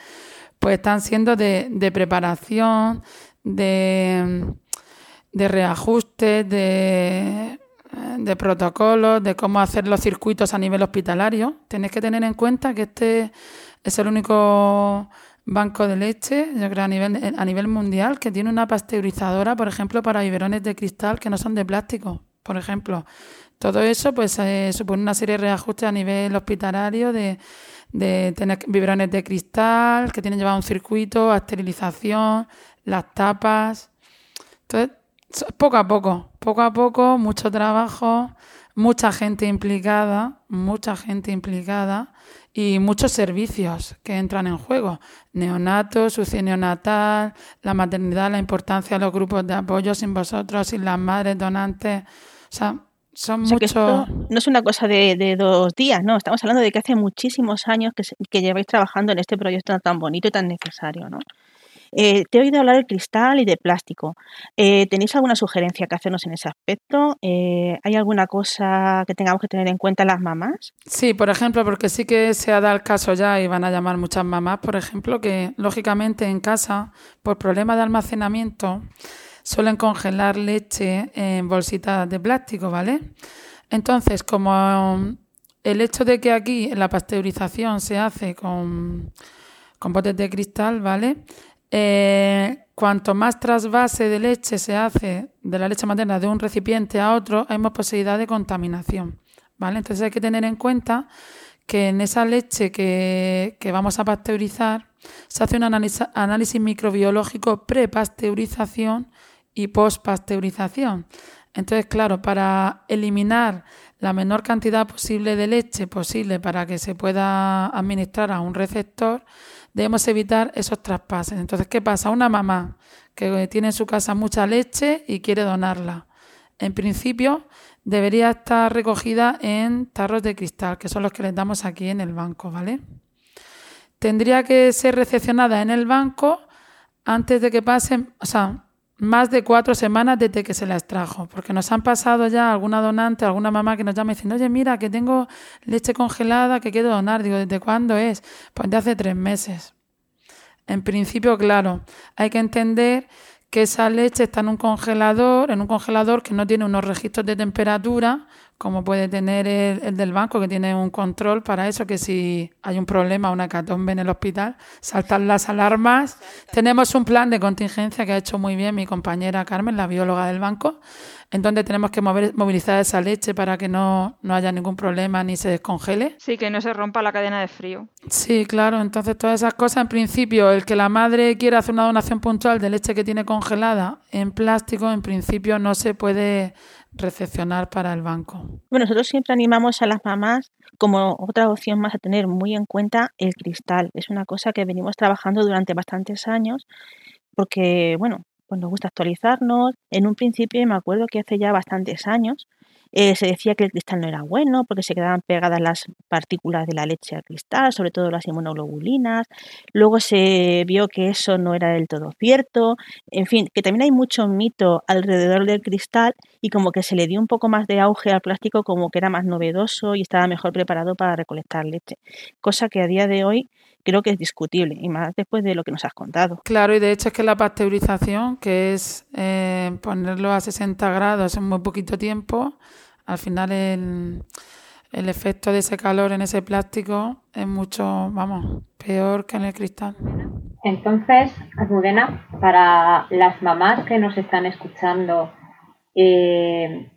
pues están siendo de, de preparación, de, reajustes, de, de protocolos, de cómo hacer los circuitos a nivel hospitalario. Tenéis que tener en cuenta que este es el único banco de leche, yo creo a nivel, a nivel mundial, que tiene una pasteurizadora, por ejemplo, para biberones de cristal que no son de plástico, por ejemplo Todo eso pues eh, supone una serie de reajustes a nivel hospitalario de, de tener biberones de cristal que tienen llevado un circuito, a esterilización, las tapas. Entonces, poco a poco, poco a poco, mucho trabajo, mucha gente implicada, mucha gente implicada y muchos servicios que entran en juego. Neonato, sucio neonatal, la maternidad, la importancia de los grupos de apoyo sin vosotros, sin las madres donantes. O sea, son muchos. No es una cosa de, dos días, no. Estamos hablando de que hace muchísimos años que, que lleváis trabajando en este proyecto tan bonito y tan necesario, ¿no? Eh, te he oído hablar de cristal y de plástico. Eh, ¿Tenéis alguna sugerencia que hacernos en ese aspecto? Eh, ¿Hay alguna cosa que tengamos que tener en cuenta las mamás? Sí, por ejemplo, porque sí que se ha dado el caso ya y van a llamar muchas mamás, por ejemplo, que lógicamente en casa, por problemas de almacenamiento, suelen congelar leche en bolsitas de plástico, ¿vale? Entonces, como el hecho de que aquí la pasteurización se hace con, con botes de cristal, ¿vale? Eh, cuanto más trasvase de leche se hace de la leche materna de un recipiente a otro, hay más posibilidad de contaminación. ¿vale? Entonces hay que tener en cuenta que en esa leche que, vamos a pasteurizar se hace un análisis, análisis microbiológico pre-pasteurización y post-pasteurización. Entonces, claro, para eliminar la menor cantidad posible de leche posible para que se pueda administrar a un receptor, debemos evitar esos traspases. Entonces, ¿qué pasa? Una mamá que tiene en su casa mucha leche y quiere donarla. En principio, debería estar recogida en tarros de cristal, que son los que les damos aquí en el banco, ¿vale? Tendría que ser recepcionada en el banco antes de que pasen, o sea, más de cuatro semanas desde que se la extrajo, porque nos han pasado ya alguna donante, alguna mamá que nos llama diciendo, oye, mira, que tengo leche congelada que quiero donar. Digo, ¿desde cuándo es? Pues de hace tres meses. En principio, claro, hay que entender que esa leche está en un congelador, en un congelador que no tiene unos registros de temperatura, como puede tener el, del banco, que tiene un control para eso, que si hay un problema, una catombe en el hospital, saltan las alarmas. Tenemos un plan de contingencia que ha hecho muy bien mi compañera Carmen, la bióloga del banco, en donde tenemos que mover, movilizar esa leche para que no, no haya ningún problema ni se descongele. Sí, que no se rompa la cadena de frío. Sí, claro. Entonces, todas esas cosas, en principio, el que la madre quiera hacer una donación puntual de leche que tiene congelada en plástico, en principio no se puede recepcionar para el banco. Bueno, nosotros siempre animamos a las mamás como otra opción más a tener muy en cuenta el cristal. Es una cosa que venimos trabajando durante bastantes años porque, bueno, pues nos gusta actualizarnos. En un principio, me acuerdo que hace ya bastantes años, eh, se decía que el cristal no era bueno porque se quedaban pegadas las partículas de la leche al cristal, sobre todo las inmunoglobulinas. Luego se vio que eso no era del todo cierto. En fin, que también hay mucho mito alrededor del cristal y como que se le dio un poco más de auge al plástico como que era más novedoso y estaba mejor preparado para recolectar leche. Cosa que a día de hoy creo que es discutible y más después de lo que nos has contado. Claro, y de hecho es que la pasteurización, que es eh, ponerlo a 60 grados en muy poquito tiempo, al final el, el efecto de ese calor en ese plástico es mucho, vamos, peor que en el cristal. Entonces, Almudena, para las mamás que nos están escuchando, eh,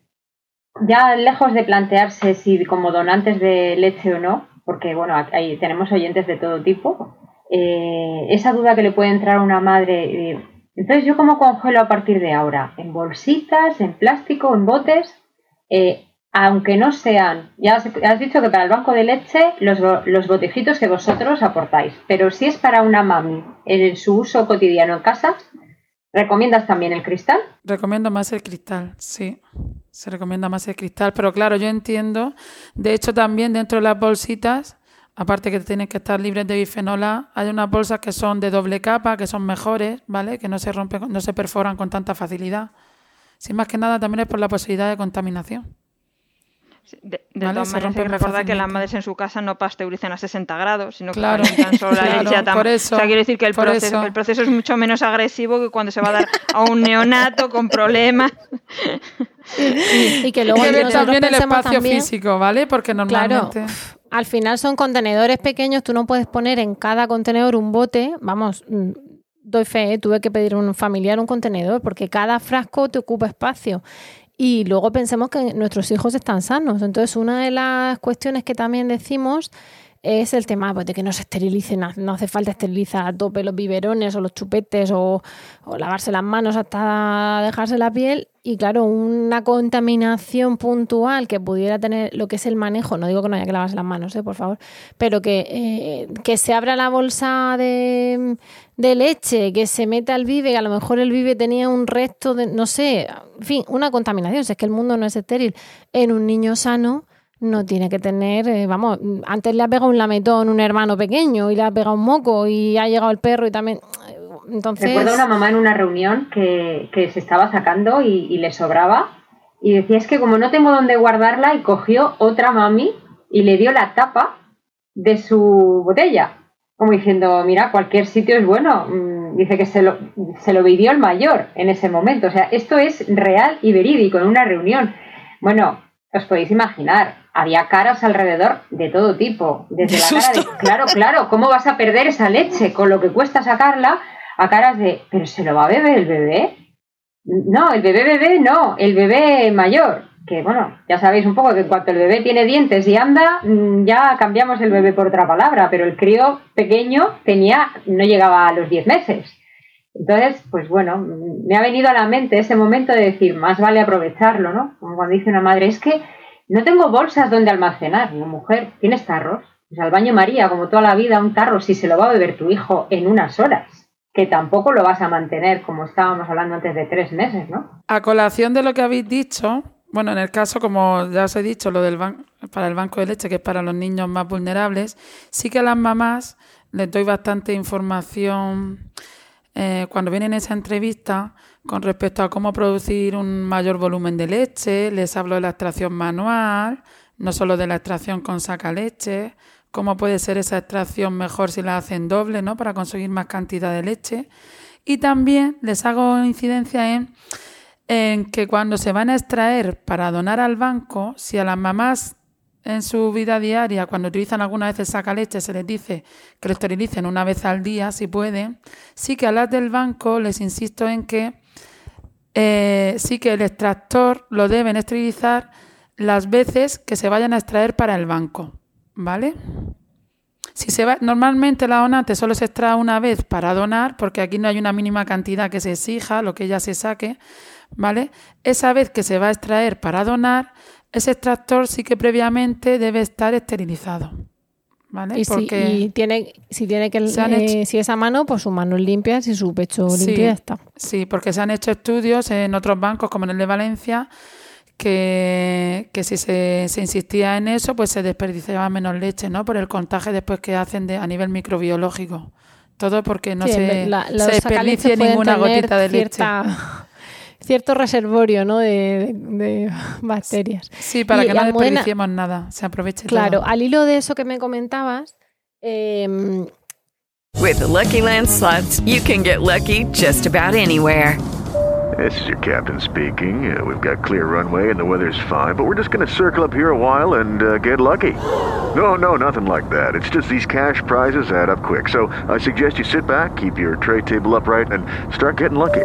ya lejos de plantearse si como donantes de leche o no, porque bueno, ahí tenemos oyentes de todo tipo, eh, esa duda que le puede entrar a una madre, eh, entonces yo cómo congelo a partir de ahora, en bolsitas, en plástico, en botes, eh, aunque no sean, ya has, dicho que para el banco de leche los, los botejitos que vosotros aportáis, pero si es para una mami en su uso cotidiano en casa, ¿recomiendas también el cristal? Recomiendo más el cristal, sí se recomienda más el cristal, pero claro, yo entiendo, de hecho también dentro de las bolsitas, aparte que tienen que estar libres de bifenola, hay unas bolsas que son de doble capa, que son mejores, ¿vale? Que no se rompen, no se perforan con tanta facilidad. Sin más que nada también es por la posibilidad de contaminación. De, todas maneras, hay que recordar que las madres en su casa no pasteurizan a 60 grados, sino que claro, solo la leche por eso, O sea, quiere decir que el proceso, el proceso es mucho menos agresivo que cuando se va a dar a un neonato con problemas. y, que luego que también el espacio físico, ¿vale? Porque normalmente... al final son contenedores pequeños, tú no puedes poner en cada contenedor un bote, vamos, mm, doy fe, ¿eh? tuve que pedir a un familiar un contenedor porque cada frasco te ocupa espacio y luego pensemos que nuestros hijos están sanos. Entonces, una de las cuestiones que también decimos es el tema pues, de que no se esterilicen, no hace falta esterilizar a tope los biberones o los chupetes o, lavarse las manos hasta dejarse la piel. Y claro, una contaminación puntual que pudiera tener lo que es el manejo, no digo que no haya que lavarse las manos, eh, por favor, pero que, eh, que se abra la bolsa de, de leche, que se meta al vive, que a lo mejor el vive tenía un resto de, no sé, en fin, una contaminación, si es que el mundo no es estéril, en un niño sano no tiene que tener, eh, vamos, antes le ha pegado un lametón un hermano pequeño y le ha pegado un moco y ha llegado el perro y también... Entonces... Recuerdo una mamá en una reunión que, se estaba sacando y, le sobraba y decía es que como no tengo dónde guardarla y cogió otra mami y le dio la tapa de su botella, como diciendo, mira, cualquier sitio es bueno. Mm, dice que se lo, se lo vivió el mayor en ese momento. O sea, esto es real y verídico en una reunión. Bueno, os podéis imaginar, había caras alrededor de todo tipo. Desde la cara de, <laughs> claro, claro, ¿cómo vas a perder esa leche con lo que cuesta sacarla? A caras de, ¿pero se lo va a beber el bebé? No, el bebé bebé no, el bebé mayor. Que bueno, ya sabéis un poco que cuando el bebé tiene dientes y anda, mm, ya cambiamos el bebé por otra palabra, pero el crío pequeño tenía, no llegaba a los 10 meses. Entonces, pues bueno, me ha venido a la mente ese momento de decir, más vale aprovecharlo, ¿no? Como cuando dice una madre, es que no tengo bolsas donde almacenar. No, mujer, tienes tarros. Pues al baño María, como toda la vida, un tarro, si se lo va a beber tu hijo en unas horas, que tampoco lo vas a mantener como estábamos hablando antes de tres meses, ¿no? A colación de lo que habéis dicho, bueno, en el caso, como ya os he dicho, lo del para el banco de leche, que es para los niños más vulnerables, sí que a las mamás les doy bastante información eh, cuando vienen esa entrevista con respecto a cómo producir un mayor volumen de leche, les hablo de la extracción manual, no solo de la extracción con saca leche, cómo puede ser esa extracción mejor si la hacen doble, ¿no? Para conseguir más cantidad de leche. Y también les hago incidencia en, que cuando se van a extraer para donar al banco, si a las mamás en su vida diaria, cuando utilizan alguna vez el sacaleche, se les dice que lo esterilicen una vez al día, si pueden. Sí que a las del banco les insisto en que eh, sí que el extractor lo deben esterilizar las veces que se vayan a extraer para el banco, ¿vale? Si se va, normalmente la donante solo se extrae una vez para donar, porque aquí no hay una mínima cantidad que se exija, lo que ya se saque, ¿vale? Esa vez que se va a extraer para donar, ese extractor sí que previamente debe estar esterilizado. ¿Vale? Y, Porque si, tiene, si tiene que eh, si es a mano, pues sus manos limpias y su pecho limpio está. Sí, porque se han hecho estudios en otros bancos, como en el de Valencia, que, que si se, se, insistía en eso, pues se desperdiciaba menos leche, ¿no? Por el contagio después que hacen de, a nivel microbiológico. Todo porque no se, se desperdicie ninguna gotita de leche <laughs> cierto reservorio ¿no? de, <laughs> bacterias. Sí, para que no desperdiciemos nada, se aproveche Claro, al hilo de eso que me comentabas. Eh, With the Lucky Land slots, you can get lucky just about anywhere. This is your captain speaking. Uh, we've got clear runway and the weather's fine, but we're just going to circle up here a while and uh, get lucky. No, no, nothing like that. It's just these cash prizes add up quick. So I suggest you sit back, keep your tray table upright, and start getting lucky.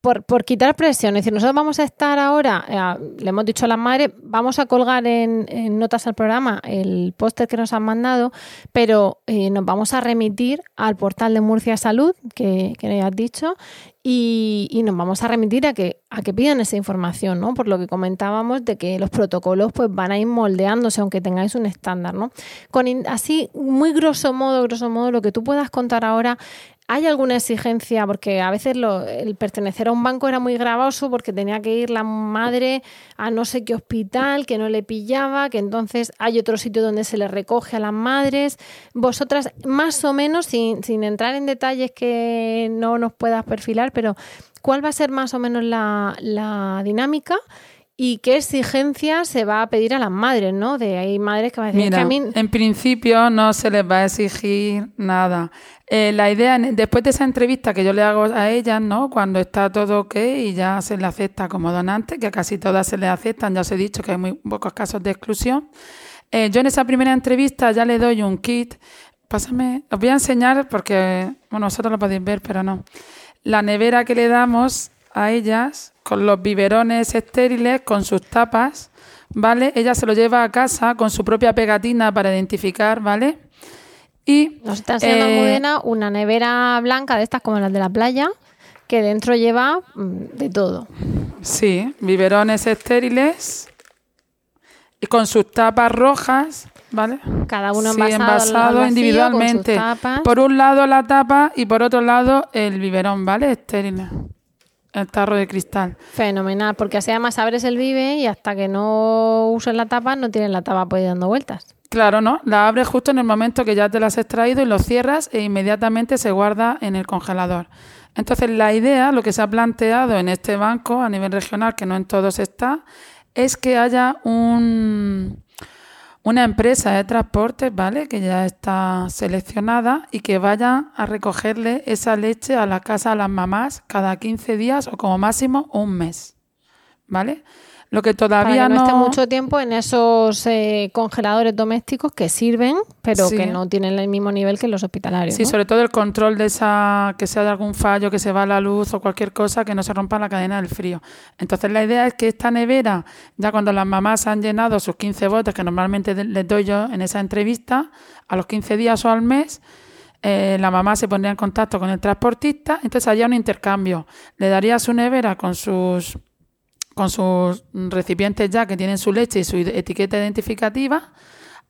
Por, por quitar presión, es decir, nosotros vamos a estar ahora, eh, le hemos dicho a las madres, vamos a colgar en, notas al programa el póster que nos han mandado, pero eh, nos vamos a remitir al portal de Murcia Salud, que, que has dicho, y, nos vamos a remitir a que, a que pidan esa información, ¿no? Por lo que comentábamos de que los protocolos pues, van a ir moldeándose, aunque tengáis un estándar, ¿no? Con así, muy grosso modo, grosso modo, lo que tú puedas contar ahora ¿Hay alguna exigencia? Porque a veces el pertenecer a un banco era muy gravoso porque tenía que ir la madre a no sé qué hospital, que no le pillaba, que entonces hay otro sitio donde se le recoge a las madres. Vosotras, más o menos, sin, sin entrar en detalles que no nos puedas perfilar, pero ¿cuál va a ser más o menos la, la dinámica? y qué exigencias se va a pedir a las madres, ¿no? De hay madres que van a decir Mira, en principio no se les va a exigir nada. Eh, la idea, después de esa entrevista que yo le hago a ellas, ¿no? Cuando está todo ok y ya se le acepta como donante, que casi todas se les aceptan, ya os he dicho que hay muy pocos casos de exclusión. Eh, yo en esa primera entrevista ya le doy un kit. Pásame, os voy a enseñar porque, bueno, vosotros lo podéis ver, pero no. La nevera que le damos a ellas con los biberones estériles, con sus tapas, ¿vale? Ella se lo lleva a casa con su propia pegatina para identificar, ¿vale? Y nos está enseñando eh, Mudena una nevera blanca de estas como las de la playa, que dentro lleva mm, de todo. Sí, biberones estériles y con sus tapas rojas, ¿vale? Cada uno envasado, individualmente. Por un lado la tapa y por otro lado el biberón, ¿vale? Estéril. El tarro de cristal. Fenomenal, porque así además abres el vive y hasta que no uses la tapa no tienes la tapa pues dando vueltas. Claro, ¿no? La abres justo en el momento que ya te la has extraído y lo cierras e inmediatamente se guarda en el congelador. Entonces la idea, lo que se ha planteado en este banco a nivel regional, que no en todos está, es que haya un, una empresa de transporte, ¿vale? Que ya está seleccionada y que vaya a recogerle esa leche a la casa a las mamás cada 15 días o como máximo un mes, ¿vale? Lo que todavía no, esté mucho tiempo en esos eh, congeladores domésticos que sirven, pero que no tienen el mismo nivel que los hospitalarios. Sí, sobre todo el control de esa, que sea de algún fallo, que se va la luz o cualquier cosa, que no se rompa la cadena del frío. Entonces la idea es que esta nevera, ya cuando las mamás han llenado sus 15 botes, que normalmente les doy yo en esa entrevista, a los 15 días o al mes, eh, la mamá se pondría en contacto con el transportista, entonces había un intercambio. Le daría su nevera con sus con sus recipientes ya que tienen su leche y su etiqueta identificativa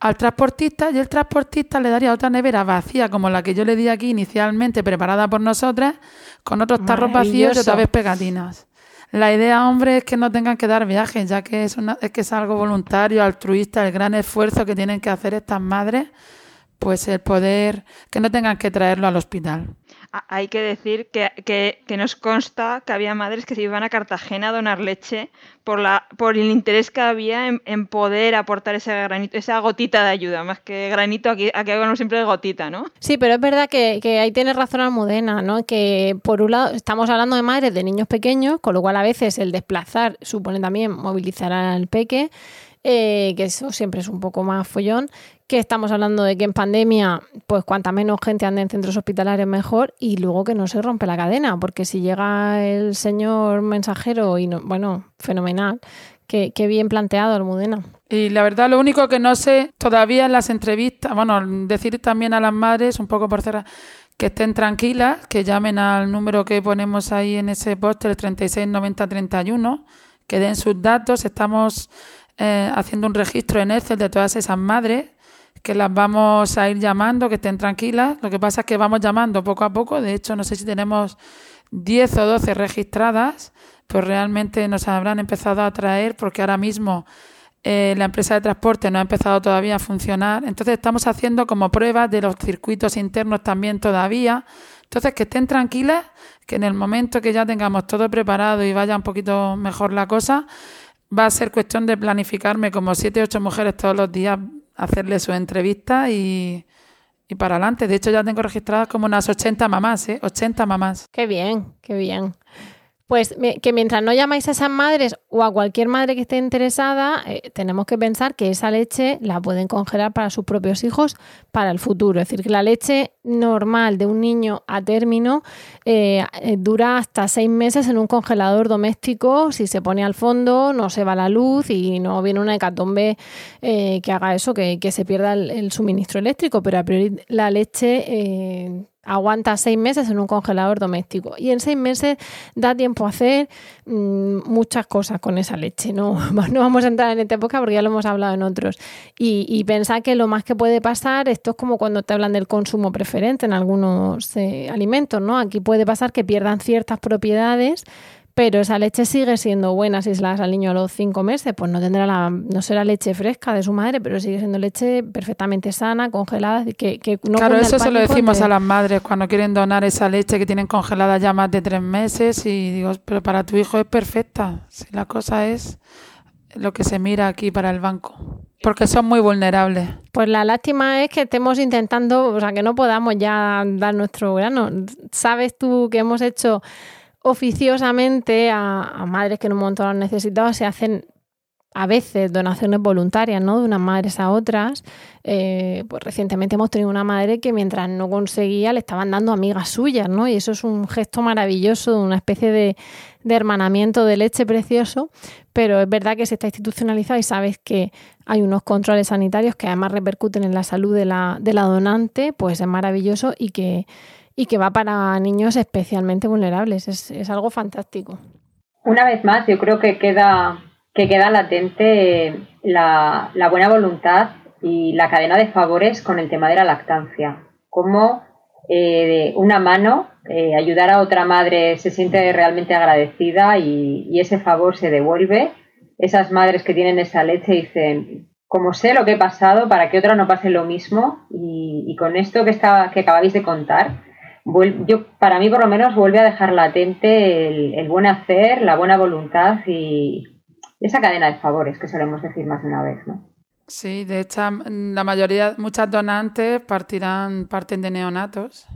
al transportista y el transportista le daría otra nevera vacía como la que yo le di aquí inicialmente preparada por nosotras con otros tarros vacíos y otra vez pegatinas. La idea, hombre, es que no tengan que dar viajes, ya que es, una, es que es algo voluntario, altruista, el gran esfuerzo que tienen que hacer estas madres, pues el poder, que no tengan que traerlo al hospital hay que decir que, que, nos consta que había madres que se iban a Cartagena a donar leche por, la, por el interés que había en, poder aportar ese granito, esa gotita de ayuda, más que granito, aquí, aquí hablamos siempre de gotita, ¿no? Sí, pero es verdad que, que ahí tiene razón Almudena, ¿no? Que por un lado estamos hablando de madres de niños pequeños, con lo cual a veces el desplazar supone también movilizar al peque. Eh, que eso siempre es un poco más follón, que estamos hablando de que en pandemia, pues cuanta menos gente ande en centros hospitalarios mejor y luego que no se rompe la cadena, porque si llega el señor mensajero y no, bueno, fenomenal, qué, bien planteado Almudena. Y la verdad, lo único que no sé todavía en las entrevistas, bueno, decir también a las madres, un poco por cerrar, que estén tranquilas, que llamen al número que ponemos ahí en ese póster, el 369031, que den sus datos, estamos eh, haciendo un registro en Excel de todas esas madres que las vamos a ir llamando, que estén tranquilas. Lo que pasa es que vamos llamando poco a poco. De hecho, no sé si tenemos 10 o 12 registradas, pues realmente nos habrán empezado a traer porque ahora mismo eh, la empresa de transporte no ha empezado todavía a funcionar. Entonces estamos haciendo como pruebas de los circuitos internos también todavía. Entonces que estén tranquilas, que en el momento que ya tengamos todo preparado y vaya un poquito mejor la cosa, va a ser cuestión de planificarme como siete ocho mujeres todos los días, hacerle su entrevista y, y para adelante. De hecho, ya tengo registradas como unas 80 mamás, ¿eh? 80 mamás. Qué bien, qué bien. Pues que mientras no llamáis a esas madres o a cualquier madre que esté interesada, eh, tenemos que pensar que esa leche la pueden congelar para sus propios hijos para el futuro. Es decir, que la leche normal de un niño a término eh, eh, dura hasta seis meses en un congelador doméstico. Si se pone al fondo, no se va la luz y no viene una hecatombe que haga eso, que, se pierda el, suministro eléctrico. Pero a priori la leche aguanta seis meses en un congelador doméstico y en seis meses da tiempo a hacer mm, muchas cosas con esa leche. No, <laughs> no vamos a entrar en esta época porque ya lo hemos hablado en otros. Y, y pensar que lo más que puede pasar, esto es como cuando te hablan del consumo preferente en algunos eh, alimentos, ¿no? Aquí puede pasar que pierdan ciertas propiedades pero esa leche sigue siendo buena si se la das al niño a los cinco meses, pues no tendrá la, no será leche fresca de su madre, pero sigue siendo leche perfectamente sana, congelada, que, que no Claro, eso se lo decimos a las madres cuando quieren donar esa leche que tienen congelada ya más de tres meses y digo, pero para tu hijo es perfecta, si la cosa es lo que se mira aquí para el banco, porque son muy vulnerables. Pues la lástima es que estemos intentando, o sea, que no podamos ya dar nuestro grano. Sabes tú que hemos hecho oficiosamente a, madres que en un momento lo han necesitado, se hacen a veces donaciones voluntarias, ¿no? De unas madres a otras. Eh, pues recientemente hemos tenido una madre que mientras no conseguía le estaban dando amigas suyas, ¿no? Y eso es un gesto maravilloso, una especie de, de hermanamiento de leche precioso, pero es verdad que se está institucionalizado y sabes que hay unos controles sanitarios que además repercuten en la salud de la, de la donante, pues es maravilloso y que, y que va para niños especialmente vulnerables. Es, es algo fantástico. Una vez más, yo creo que queda que queda latente la, buena voluntad y la cadena de favores con el tema de la lactancia. Cómo eh, una mano, eh, ayudar a otra madre se siente realmente agradecida y, ese favor se devuelve. Esas madres que tienen esa leche dicen, como sé lo que he pasado, para que otra no pase lo mismo. Y, con esto que, estaba, que acabáis de contar, yo, para mí por lo menos vuelve a dejar latente el, el buen hacer, la buena voluntad y, esa cadena de favores que solemos decir más de una vez, ¿no? Sí, de hecho, la mayoría, muchas donantes partirán, parten de neonatos.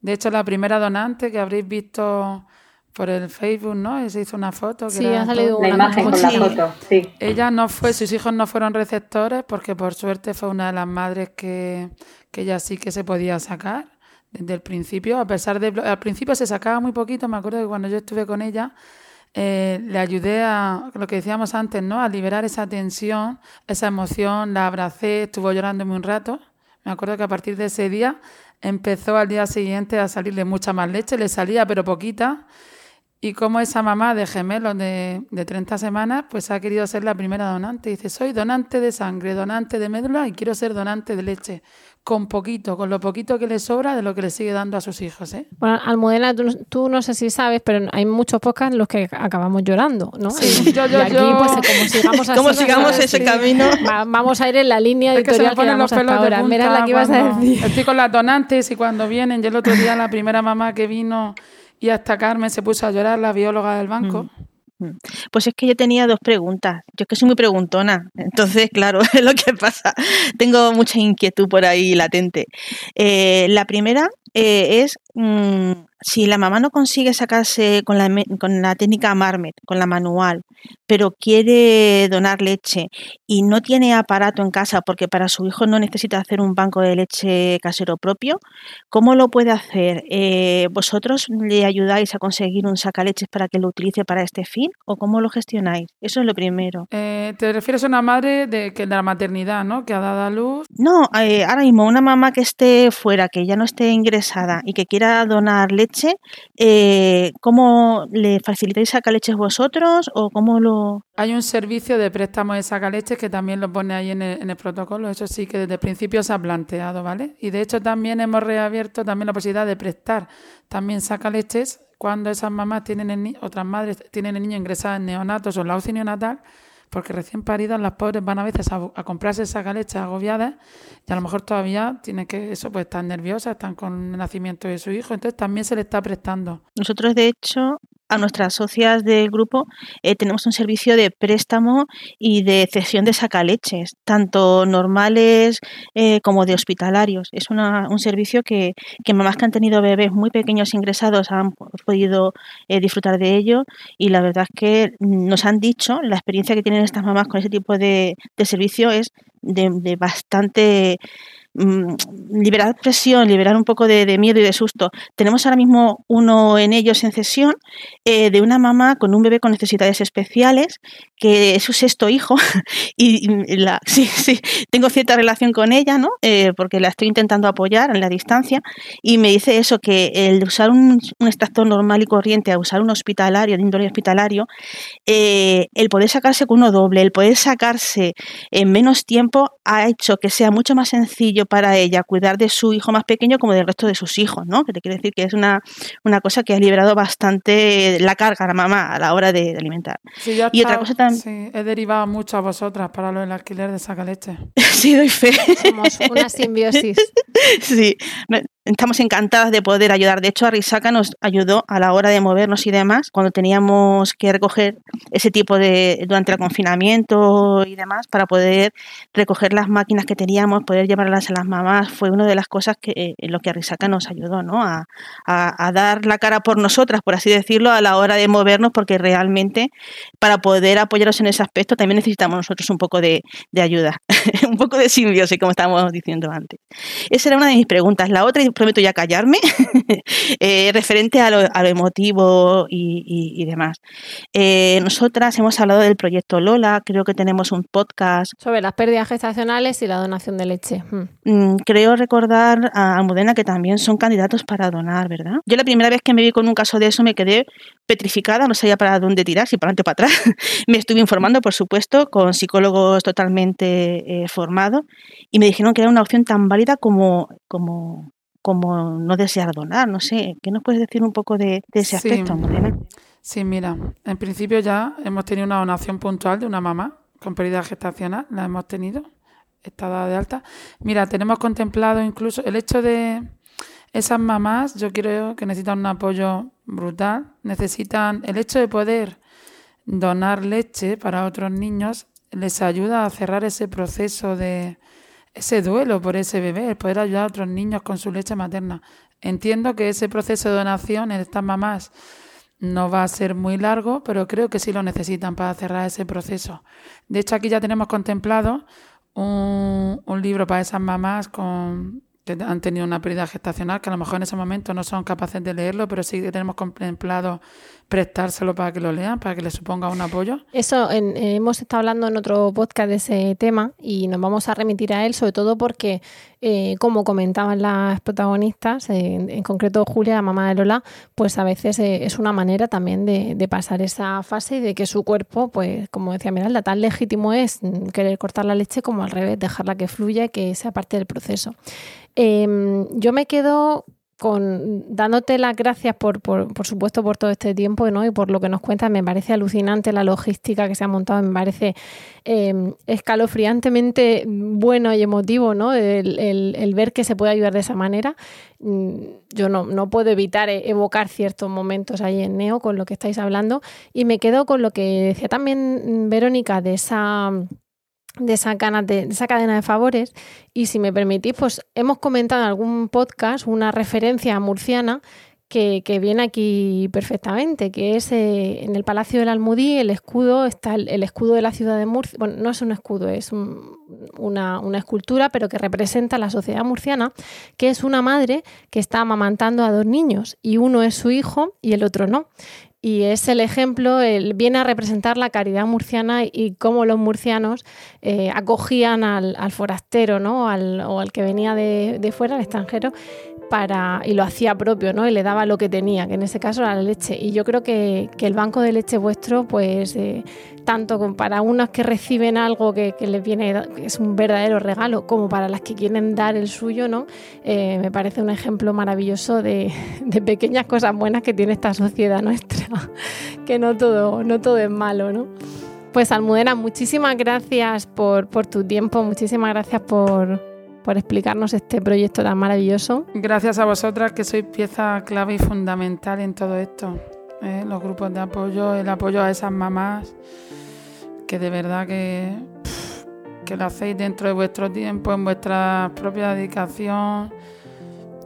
De hecho, la primera donante que habréis visto por el Facebook, ¿no? Se hizo una foto. sí, ha salido una imagen con la foto, sí. Ella no fue, sus hijos no fueron receptores porque por suerte fue una de las madres que, que ella sí que se podía sacar desde el principio, a pesar de, al principio se sacaba muy poquito, me acuerdo que cuando yo estuve con ella, eh, le ayudé a, lo que decíamos antes, ¿no? A liberar esa tensión, esa emoción, la abracé, estuvo llorándome un rato. Me acuerdo que a partir de ese día empezó al día siguiente a salirle mucha más leche, le salía pero poquita. Y como esa mamá de gemelos de, de 30 semanas, pues ha querido ser la primera donante. Dice, soy donante de sangre, donante de médula y quiero ser donante de leche con poquito, con lo poquito que le sobra de lo que le sigue dando a sus hijos. ¿eh? Bueno, Almudena, tú, no sé si sabes, pero hay muchos podcasts en los que acabamos llorando, ¿no? Sí, yo, yo, y aquí, pues, como <laughs> sigamos, así, como sigamos ese camino. vamos a ir en la línea editorial que, se los pelos ahora. Mira la que ibas a decir. Estoy con las donantes y cuando vienen, yo el otro día la primera mamá que vino y hasta Carmen se puso a llorar, la bióloga del banco. Mm. Mm. Pues es que yo tenía dos preguntas. Yo es que soy muy preguntona. Entonces, claro, <laughs> es lo que pasa. Tengo mucha inquietud por ahí latente. Eh, la primera eh, es mm, si la mamá no consigue sacarse con la, con la técnica Marmet, con la manual, pero quiere donar leche y no tiene aparato en casa porque para su hijo no necesita hacer un banco de leche casero propio, ¿cómo lo puede hacer? Eh, ¿Vosotros le ayudáis a conseguir un sacaleches para que lo utilice para este fin o cómo lo gestionáis? Eso es lo primero. Eh, ¿Te refieres a una madre de, que, de la maternidad, ¿no? Que ha dado a luz. No, eh, ahora mismo una mamá que esté fuera, que ya no esté ingresada y que quiera donar leche, ¿cómo le facilitáis sacaleches vosotros o cómo lo hay un servicio de préstamo de sacaleches que también lo pone ahí en el, protocolo, eso sí que desde el principio se ha planteado, ¿vale? Y de hecho también hemos reabierto también la posibilidad de prestar también sacaleches cuando esas mamás tienen el otras madres tienen el niño ingresado en neonatos o en la UCI neonatal, porque recién paridas las pobres van a veces a, comprarse sacaleches agobiadas y a lo mejor todavía tienen que, eso, pues están nerviosas, están con el nacimiento de su hijo, entonces también se le está prestando. Nosotros, de hecho, a nuestras socias del grupo eh, tenemos un servicio de préstamo y de cesión de sacaleches, tanto normales eh, como de hospitalarios. Es un servicio que, que, mamás que han tenido bebés muy pequeños ingresados han podido eh, disfrutar de ello y la verdad es que nos han dicho, la experiencia que tienen estas mamás con ese tipo de, de servicio es de bastante Mm, liberar presión, liberar un poco de, miedo y de susto. Tenemos ahora mismo uno en ellos en sesión eh, de una mamá con un bebé con necesidades especiales, que es su sexto hijo, <laughs> y <laughs> sí, sí, tengo cierta relación con ella, ¿no? Eh, porque la estoy intentando apoyar en la distancia, y me dice eso, que el usar un, extractor normal y corriente a usar un hospitalario, de índole hospitalario, eh, el poder sacarse con uno doble, el poder sacarse en menos tiempo, ha hecho que sea mucho más sencillo para ella cuidar de su hijo más pequeño como del resto de sus hijos, ¿no? Que te quiere decir que es una, una cosa que ha liberado bastante la carga a la mamá a la hora de, alimentar. y otra cosa también... Sí, he derivado mucho a vosotras para lo del alquiler de saca leche. <laughs> sí, doy fe. Somos una simbiosis. <laughs> sí. Estamos encantadas de poder ayudar. De hecho, Arisaka nos ayudó a la hora de movernos y demás, cuando teníamos que recoger ese tipo de, durante el confinamiento y demás, para poder recoger las máquinas que teníamos, poder llevarlas a las mamás, fue una de las cosas que en lo que Arisaka nos ayudó, ¿no? A, dar la cara por nosotras, por así decirlo, a la hora de movernos, porque realmente para poder apoyarnos en ese aspecto también necesitamos nosotros un poco de, de ayuda, <laughs> un poco de simbiosis, como estábamos diciendo antes. Esa era una de mis preguntas. La otra prometo ya callarme, <laughs> eh, referente a lo, emotivo y, demás. Eh, nosotras hemos hablado del proyecto Lola, creo que tenemos un podcast. Sobre las pérdidas gestacionales y la donación de leche. Hmm. Mm, creo recordar a Almudena que también son candidatos para donar, ¿verdad? Yo la primera vez que me vi con un caso de eso me quedé petrificada, no sabía para dónde tirar, si para adelante o para atrás. <laughs> me estuve informando, por supuesto, con psicólogos totalmente eh, formados y me dijeron que era una opción tan válida como, como como no desear donar, no sé, ¿qué nos puedes decir un poco de, ese aspecto, Morena? Sí, mira, en principio ya hemos tenido una donación puntual de una mamá con pérdida gestacional, la hemos tenido, está dada de alta. Mira, tenemos contemplado incluso el hecho de esas mamás, yo creo que necesitan un apoyo brutal, necesitan el hecho de poder donar leche para otros niños, les ayuda a cerrar ese proceso de ese duelo por ese bebé, el poder ayudar a otros niños con su leche materna. Entiendo que ese proceso de donación en estas mamás no va a ser muy largo, pero creo que sí lo necesitan para cerrar ese proceso. De hecho, aquí ya tenemos contemplado un, un libro para esas mamás con que han tenido una pérdida gestacional, que a lo mejor en ese momento no son capaces de leerlo, pero sí tenemos contemplado prestárselo para que lo lean, para que les suponga un apoyo. Eso, hemos estado hablando en otro podcast de ese tema y nos vamos a remitir a él, sobre todo porque, eh, como comentaban las protagonistas, en concreto Julia, la mamá de Lola, pues a veces eh, es una manera también de, de, pasar esa fase y de que su cuerpo, pues como decía Miralda, tan legítimo es querer cortar la leche como al revés, dejarla que fluya y que sea parte del proceso. Em, yo me quedo con dándote las gracias por, por, por, supuesto por todo este tiempo ¿no? y por lo que nos cuentas. Me parece alucinante la logística que se ha montado, me parece em, escalofriantemente bueno y emotivo ¿no? El, ver que se puede ayudar de esa manera. Mm, yo no, no puedo evitar e, evocar ciertos momentos ahí en Neo con lo que estáis hablando y me quedo con lo que decía también Verónica de esa de esa, de, esa cadena de favores. Y si me permitís, pues hemos comentado en algún podcast una referencia murciana que, que viene aquí perfectamente, que es eh, en el Palacio del Almudí, el escudo, está el, escudo de la ciudad de Murcia, bueno, no es un escudo, es una, una, escultura, pero que representa la sociedad murciana, que es una madre que está amamantando a dos niños y uno es su hijo y el otro no y es el ejemplo, él viene a representar la caridad murciana y cómo los murcianos eh, acogían al, forastero ¿no? Al, o al que venía de, fuera, al extranjero, para, y lo hacía propio, ¿no? Y le daba lo que tenía, que en ese caso era la leche. Y yo creo que, que el banco de leche vuestro, pues, eh, tanto para unos que reciben algo que, les viene, que es un verdadero regalo, como para las que quieren dar el suyo, ¿no? Eh, me parece un ejemplo maravilloso de, <laughs> pequeñas cosas buenas que tiene esta sociedad nuestra, <laughs> que no todo, no todo es malo, ¿no? Pues Almudena, muchísimas gracias por, por tu tiempo, muchísimas gracias por, por explicarnos este proyecto tan maravilloso. Gracias a vosotras que sois pieza clave y fundamental en todo esto. ¿Eh? Los grupos de apoyo, el apoyo a esas mamás que de verdad que, que lo hacéis dentro de vuestro tiempo, en vuestra propia dedicación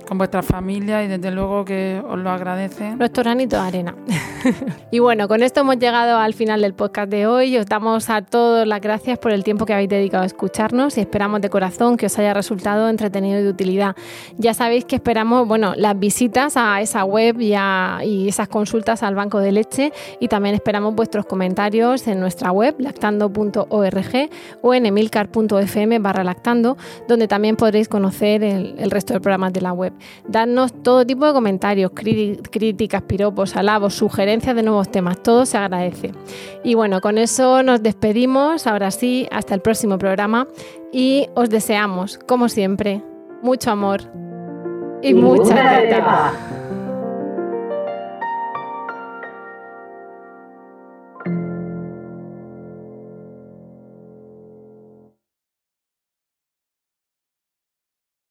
con vuestra familia y desde luego que os lo agradecen. Nuestro granito de arena. <laughs> y bueno, con esto hemos llegado al final del podcast de hoy. Os damos a todos las gracias por el tiempo que habéis dedicado a escucharnos y esperamos de corazón que os haya resultado entretenido y de utilidad. Ya sabéis que esperamos, bueno, las visitas a esa web y, y esas consultas al banco de leche y también esperamos vuestros comentarios en nuestra web lactando.org o en emilcar.fm barra lactando, donde también podréis conocer el resto de programas de la web. Dadnos todo tipo de comentarios, críticas, piropos, alabos, sugerencias de nuevos temas, todo se agradece. Y bueno, con eso nos despedimos, ahora sí, hasta el próximo programa y os deseamos, como siempre, mucho amor y, mucha teta.